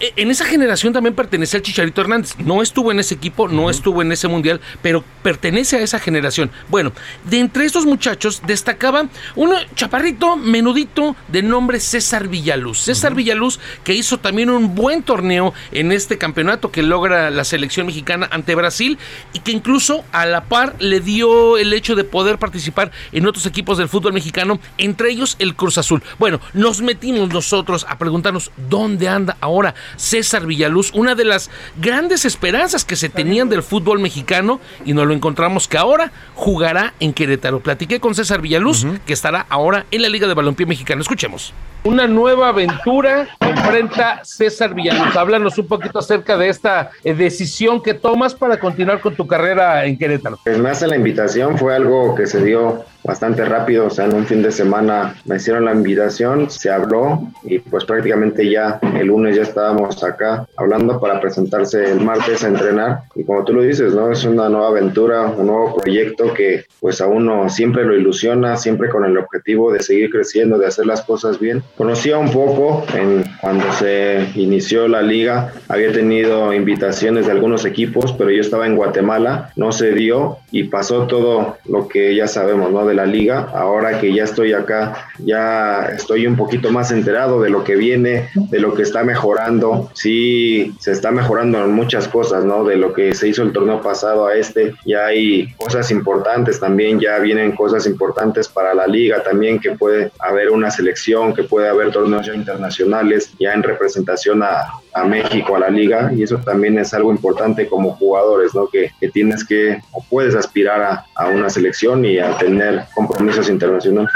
E- En esa generación también pertenecía el Chicharito Hernández. No estuvo en ese equipo, no estuvo en ese mundial, pero pertenece a esa generación. Bueno, de entre estos muchachos destacaba un chaparrito menudito de nombre César Villaluz. César Villaluz que hizo también un buen torneo en este campeonato que logra la selección mexicana ante Brasil y que incluso a la par le dio el hecho de poder participar en otros equipos del fútbol mexicano, entre ellos el Cruz Azul. Bueno, nos metimos nosotros a preguntarnos dónde anda ahora César Villaluz, una de las grandes esperanzas que se tenían del fútbol mexicano y nos lo encontramos que ahora jugará en Querétaro. Platiqué con César Villaluz, que estará ahora en la Liga de Balompié Mexicano. Escuchemos. Una nueva aventura enfrenta César Villaluz. Háblanos un poquito acerca de esta eh, decisión que tomas para continuar con tu carrera en Querétaro. Pues me hace la invitación, fue algo que se dio bastante rápido, o sea, en un fin de semana me hicieron la invitación, se habló y pues prácticamente ya el lunes ya estábamos acá hablando para presentarse el martes a entrenar y como tú lo dices, ¿no? Es una nueva aventura, un nuevo proyecto que pues a uno siempre lo ilusiona, siempre con el objetivo de seguir creciendo, de hacer las cosas bien. Conocía un poco en cuando se inició la liga, había tenido invitaciones de algunos equipos, pero yo estaba en Guatemala, no se dio y pasó todo lo que ya sabemos, ¿no? De la liga. Ahora que ya estoy acá, ya estoy un poquito más enterado de lo que viene, de lo que está mejorando. Sí, se está mejorando en muchas cosas, ¿no? De lo que se hizo el torneo pasado a este, ya hay cosas importantes también, ya vienen cosas importantes para la liga también, que puede haber una selección, que puede haber torneos internacionales, ya en representación a, a México, a la liga, y eso también es algo importante como jugadores, ¿no? Que, que tienes que o puedes aspirar a, a una selección y a tener compromisos internacionales.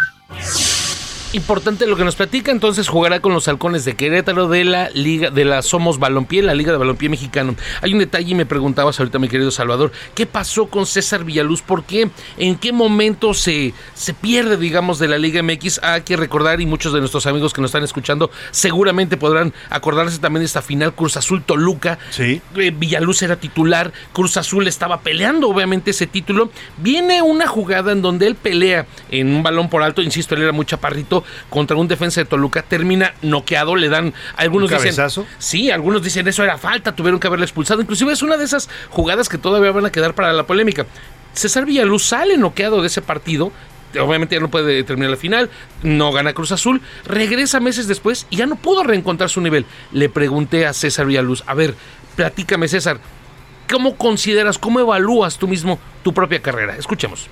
Importante lo que nos platica, entonces jugará con los halcones de Querétaro de la Liga de la Somos Balompié, la Liga de Balompié Mexicano. Hay un detalle y me preguntabas ahorita, mi querido Salvador, ¿qué pasó con César Villaluz? ¿Por qué? ¿En qué momento se, se pierde, digamos, de la Liga MX? Hay que recordar, y muchos de nuestros amigos que nos están escuchando seguramente podrán acordarse también de esta final Cruz Azul Toluca. Sí. Villaluz era titular, Cruz Azul estaba peleando, obviamente, ese título. Viene una jugada en donde él pelea en un balón por alto, insisto, él era muy chaparrito, contra un defensa de Toluca, termina noqueado, le dan, algunos ¿Un dicen, sí, algunos dicen eso era falta, tuvieron que haberle expulsado, inclusive es una de esas jugadas que todavía van a quedar para la polémica. César Villaluz sale noqueado de ese partido, obviamente ya no puede terminar la final, no gana Cruz Azul, regresa meses después y ya no pudo reencontrar su nivel. Le pregunté a César Villaluz, a ver, platícame César, ¿cómo consideras, cómo evalúas tú mismo tu propia carrera? Escuchemos.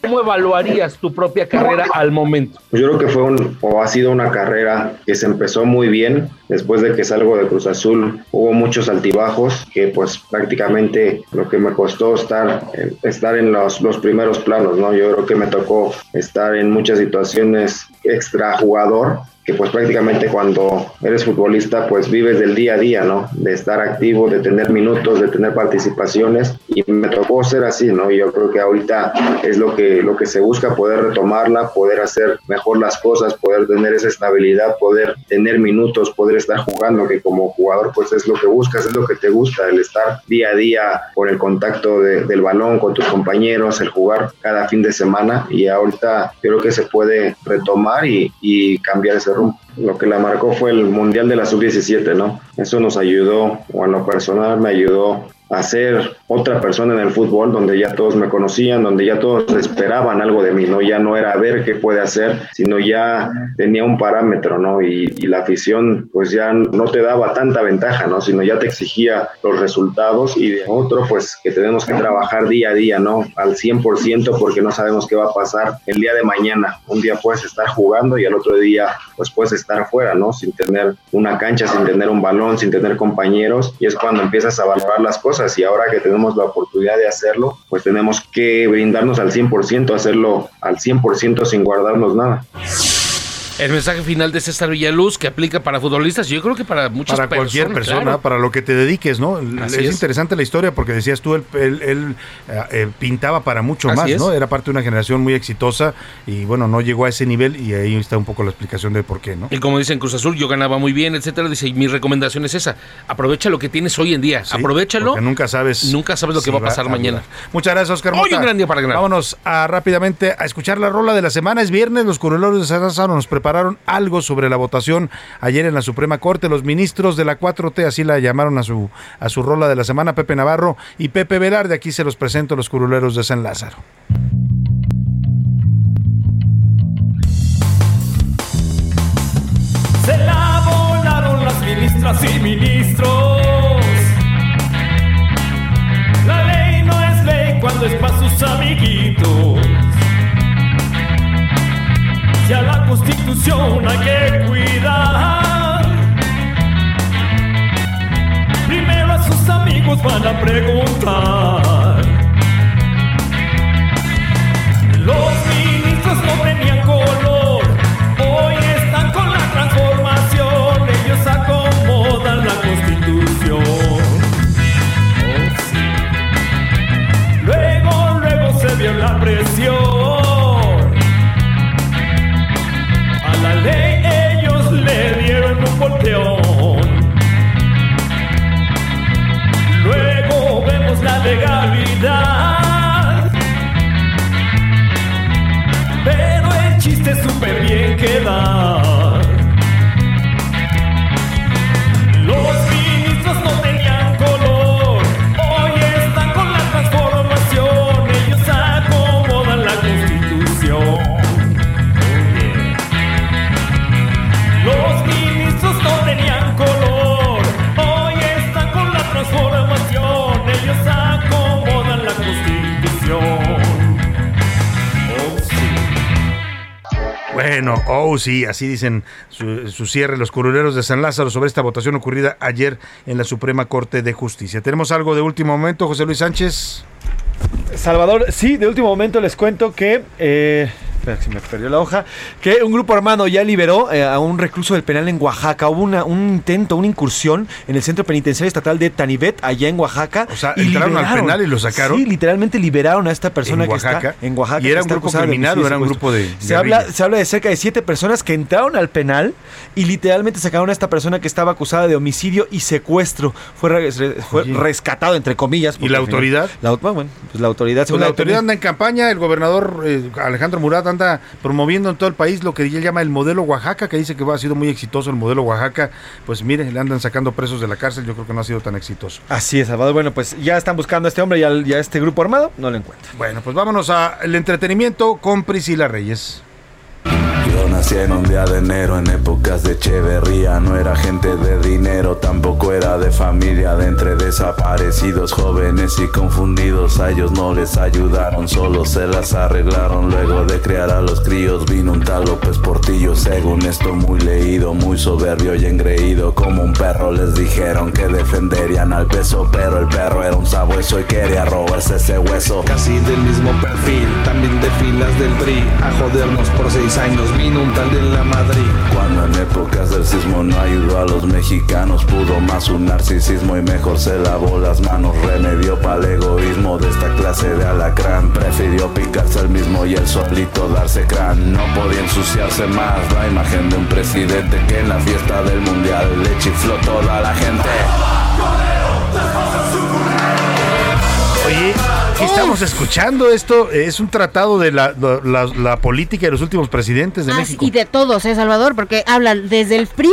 ¿Cómo evaluarías tu propia carrera al momento? Yo creo que fue un, o ha sido una carrera que se empezó muy bien. Después de que salgo de Cruz Azul, hubo muchos altibajos que pues prácticamente lo que me costó estar, eh, estar en los, los primeros planos, ¿no? Yo creo que me tocó estar en muchas situaciones extra jugador que pues prácticamente cuando eres futbolista pues vives del día a día, ¿no? De estar activo, de tener minutos, de tener participaciones y me tocó ser así, ¿no? Yo creo que ahorita es lo que, lo que se busca, poder retomarla, poder hacer mejor las cosas, poder tener esa estabilidad, poder tener minutos, poder estar jugando, que como jugador pues es lo que buscas, es lo que te gusta, el estar día a día por el contacto de- del balón con tus compañeros, el jugar cada fin de semana y ahorita creo que se puede retomar y, y cambiar ese rumbo. Lo que la marcó fue el Mundial de la Sub-17, ¿no? Eso nos ayudó, o en lo personal me ayudó a ser otra persona en el fútbol, donde ya todos me conocían, donde ya todos esperaban algo de mí, ¿no? Ya no era ver qué puede hacer, sino ya tenía un parámetro, ¿no? Y, y la afición, pues ya no te daba tanta ventaja, ¿no? Sino ya te exigía los resultados y de otro, pues que tenemos que trabajar día a día, ¿no? Al 100% porque no sabemos qué va a pasar el día de mañana. Un día puedes estar jugando y al otro día, pues puedes estar fuera, ¿no? Sin tener una cancha, sin tener un balón, sin tener compañeros y es cuando empiezas a valorar las cosas y ahora que tenemos la oportunidad de hacerlo, pues tenemos que brindarnos al 100%, hacerlo al 100% sin guardarnos nada. El mensaje final de César Villaluz que aplica para futbolistas, yo creo que para muchas para personas. cualquier persona, claro. para lo que te dediques, ¿no? Es, es. interesante la historia porque decías tú, él, él- él, eh, eh, pintaba para mucho Así más, es. ¿no? Era parte de una generación muy exitosa y bueno, no llegó a ese nivel y ahí está un poco la explicación de por qué, ¿no? Y como dicen Cruz Azul, yo ganaba muy bien, etcétera. Dice, y mi recomendación es esa: aprovecha lo que tienes hoy en día, Sí, aprovechalo. nunca sabes. Nunca sabes lo que si va a pasar mañana. Muchas gracias, Oscar. Hoy Mota. un gran día para ganar. Vámonos a, rápidamente a escuchar la rola de la semana. Es viernes, los curuleros de San Lázaro nos prepararon algo sobre la votación ayer en la Suprema Corte. Los ministros de la 4T, así la llamaron a su, a su rola de la semana, Pepe Navarro y Pepe Velarde. Aquí se los presento los curuleros de San Lázaro. Se la volaron las ministras y ministros. La ley no es ley cuando es para sus amiguitos. Si a la constitución hay que cuidar, primero a sus amigos van a preguntar. Bien Bueno, oh sí, así dicen su, cierre los curuleros de San Lázaro sobre esta votación ocurrida ayer en la Suprema Corte de Justicia. ¿Tenemos algo de último momento, José Luis Sánchez? Salvador, sí, de último momento les cuento que. Eh, espera, se me perdió la hoja. Que un grupo armado ya liberó eh, a un recluso del penal en Oaxaca. Hubo una- un intento, una incursión en el centro penitenciario estatal de Tanibet, allá en Oaxaca. O sea, ¿entraron al penal y lo sacaron? Sí, literalmente liberaron a esta persona ¿En que Oaxaca? está en Oaxaca. ¿Y era un grupo criminal o y era un secuestro. grupo de Se habla, se habla de cerca de siete personas que entraron al penal y literalmente sacaron a esta persona que estaba acusada de homicidio y secuestro. Fue, re- fue rescatado, entre comillas. ¿Y la autoridad? La, bueno, pues la autoridad. Pues la autoridad anda en campaña, el gobernador eh, Alejandro Murat anda promoviendo en todo el país lo que él llama el modelo Oaxaca, que dice que ha sido muy exitoso el modelo Oaxaca. Pues mire, le andan sacando presos de la cárcel, yo creo que no ha sido tan exitoso. Así es, Salvador. Bueno, pues ya están buscando a este hombre y al- y a este grupo armado. No lo encuentran. Bueno, pues vámonos al entretenimiento con Priscila Reyes. Yo nací en un día de enero en épocas de Echeverría. No era gente de dinero, tampoco era de familia. De entre desaparecidos jóvenes y confundidos A ellos no les ayudaron, solo se las arreglaron. Luego de criar a los críos vino un tal López Portillo. Según esto muy leído, muy soberbio y engreído. Como un perro les dijeron que defenderían al peso Pero el perro era un sabueso y quería robarse ese hueso. Casi del mismo perfil, también de filas del PRI A jodernos por seis años vino un tal de la Madrid. Cuando en épocas del sismo no ayudó a los mexicanos Pudo más un narcisismo y mejor se lavó las manos. Remedio para el egoísmo de esta clase de alacrán. Prefirió picarse el mismo y el solito darse crán. No podía ensuciarse más la imagen de un presidente Que en la fiesta del mundial le chifló toda la gente. Oye, ¿qué estamos escuchando? Esto es un tratado de la, la- la política de los últimos presidentes de Ah, México. y de todos, ¿eh, Salvador? Porque hablan desde el PRI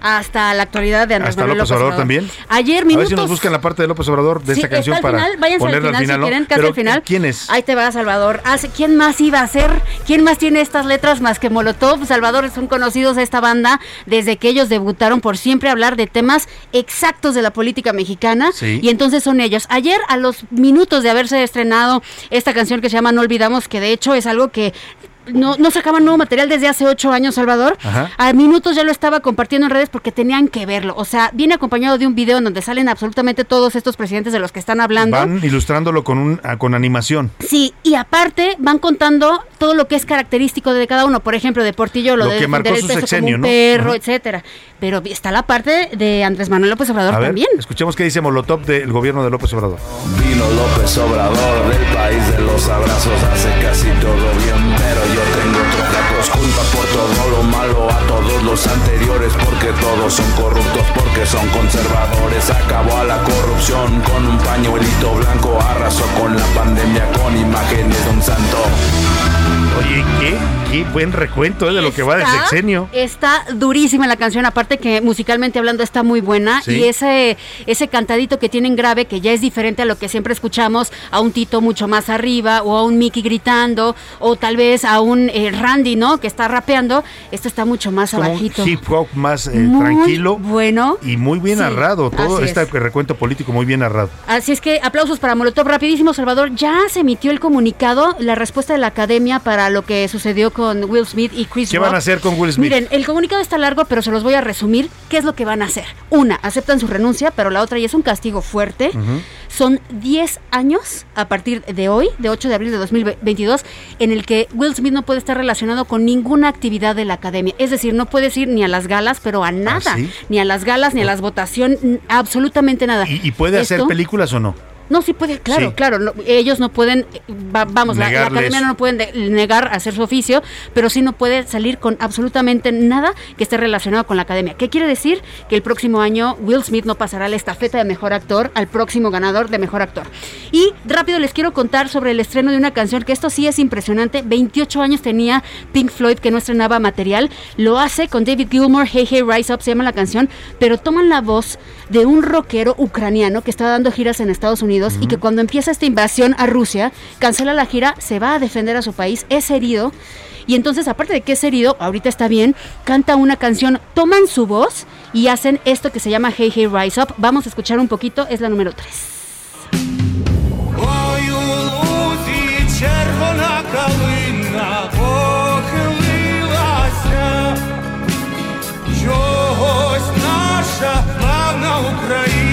hasta la actualidad de Andrés Hasta Manuel López Obrador también. Ayer A minutos. ver si nos buscan la parte de López Obrador de Sí, esta canción para final, váyanse ponerla final, al final, si ¿no? quieren, casi Pero, al final. ¿Quién es? Ahí te va, Salvador. ¿Quién más iba a ser? ¿Quién más tiene estas letras más que Molotov? Salvador son conocidos de esta banda desde que ellos debutaron por siempre hablar de temas exactos de la política mexicana. Sí. Y entonces son ellos. Ayer, a los minutos de haberse estrenado esta canción que se llama No Olvidamos, que de hecho es algo que no, no sacaban nuevo material desde hace ocho años, Salvador. Ajá. A minutos ya lo estaba compartiendo en redes porque tenían que verlo. O sea, viene acompañado de un video en donde salen absolutamente todos estos presidentes de los que están hablando. Van ilustrándolo con, un, ah, con animación. Sí, y aparte van contando todo lo que es característico de cada uno. Por ejemplo, de Portillo, lo, Lo de que marcó su sexenio, como un ¿no? perro, Ajá. etcétera. Pero está la parte de Andrés Manuel López Obrador A ver, también. escuchemos qué dice Molotov del gobierno de López Obrador. Vino López Obrador del país de los abrazos, hace casi todo bien, pero yo todo lo malo a todos los anteriores, porque todos son corruptos, porque son conservadores, acabó a la corrupción con un pañuelito blanco, arrasó con la pandemia con imágenes de un santo. Oye, qué, qué buen recuento eh, de lo que va del Está- sexenio. Está durísima la canción, aparte que musicalmente hablando está muy buena. Sí. Y ese, ese cantadito que tienen grave, que ya es diferente a lo que siempre escuchamos, a un Tito mucho más arriba, o a un Mickey gritando, o tal vez a un eh, Randy, ¿no? Que está rapeando. Esto está mucho más Como un abajito. hip hop más eh, Muy tranquilo bueno. y muy bien Sí, narrado. Todo este es. recuento político muy bien narrado. Así es que aplausos para Molotov. Rapidísimo, Salvador. Ya se emitió el comunicado, la respuesta de la academia para lo que sucedió con Will Smith y Chris ¿Qué Rock. van a hacer con Will Smith? Miren, el comunicado está largo, pero se los voy a resumir. ¿Qué es lo que van a hacer? Una, aceptan su renuncia, pero la otra y es un castigo fuerte. Son 10 años a partir de hoy, de 8 de abril de 2022, en el que Will Smith no puede estar relacionado con ninguna actividad de la academia. Es decir, no puedes ir ni a las galas, pero a nada. ¿Ah, sí? Ni a las galas, ni a las votaciones, absolutamente nada. ¿Y, y puede hacer películas o no? No, sí puede, claro, Sí. claro. no, ellos no pueden, eh, va- vamos, la, academia no pueden de- negar hacer su oficio, pero sí no puede salir con absolutamente nada que esté relacionado con la academia. ¿Qué quiere decir? Que el próximo año Will Smith no pasará la estafeta de mejor actor al próximo ganador de mejor actor. Y rápido les quiero contar sobre el estreno de una canción que esto sí es impresionante. 28 años tenía Pink Floyd que no estrenaba material. Lo hace con David Gilmour, Hey Hey Rise Up se llama la canción, pero toman la voz de un rockero ucraniano que está dando giras en Estados Unidos y que cuando empieza esta invasión a Rusia, cancela la gira, se va a defender a su país, es herido. Y entonces, aparte de que es herido, ahorita está bien, canta una canción, toman su voz y hacen esto que se llama Hey Hey Rise Up. Vamos a escuchar un poquito, es la número 3. Ой, у лузі червона калина похилилася, чогось наша славна Україна аж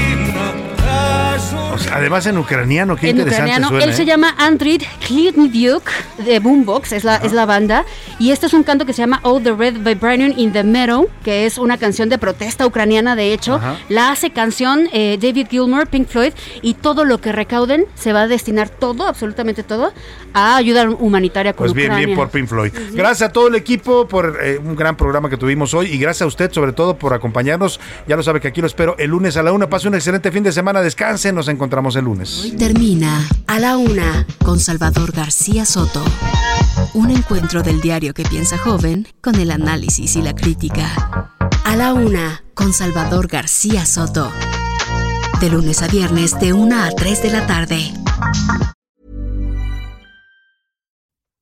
O sea, además en ucraniano, qué en interesante ucraniano. suena. Él se ¿eh? llama Andrid Klitnyuk de Boombox, es la, es la banda. Y este es un canto que se llama Oh the Red Vibranium in the Meadow, que es una canción de protesta ucraniana, de hecho. Ajá. La hace canción eh, David Gilmour, Pink Floyd, y todo lo que recauden se va a destinar todo, absolutamente todo, a ayuda humanitaria con Pues bien, Ucrania. bien por Pink Floyd. Gracias a todo el equipo por eh, un gran programa que tuvimos hoy y gracias a usted sobre todo por acompañarnos. Ya lo sabe que aquí lo espero el lunes a la una. Pase un excelente fin de semana, descansen, nos encontramos el lunes. Termina a la una con Salvador García Soto. Un encuentro del diario que piensa joven con el análisis y la crítica. A la una con Salvador García Soto. De lunes a viernes de 1 a 3 de la tarde.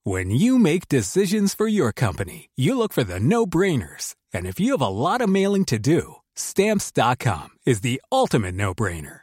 When you make decisions for your company, you look for the no brainers. And if you have a lot of mailing to do, stamps.com is the ultimate no brainer.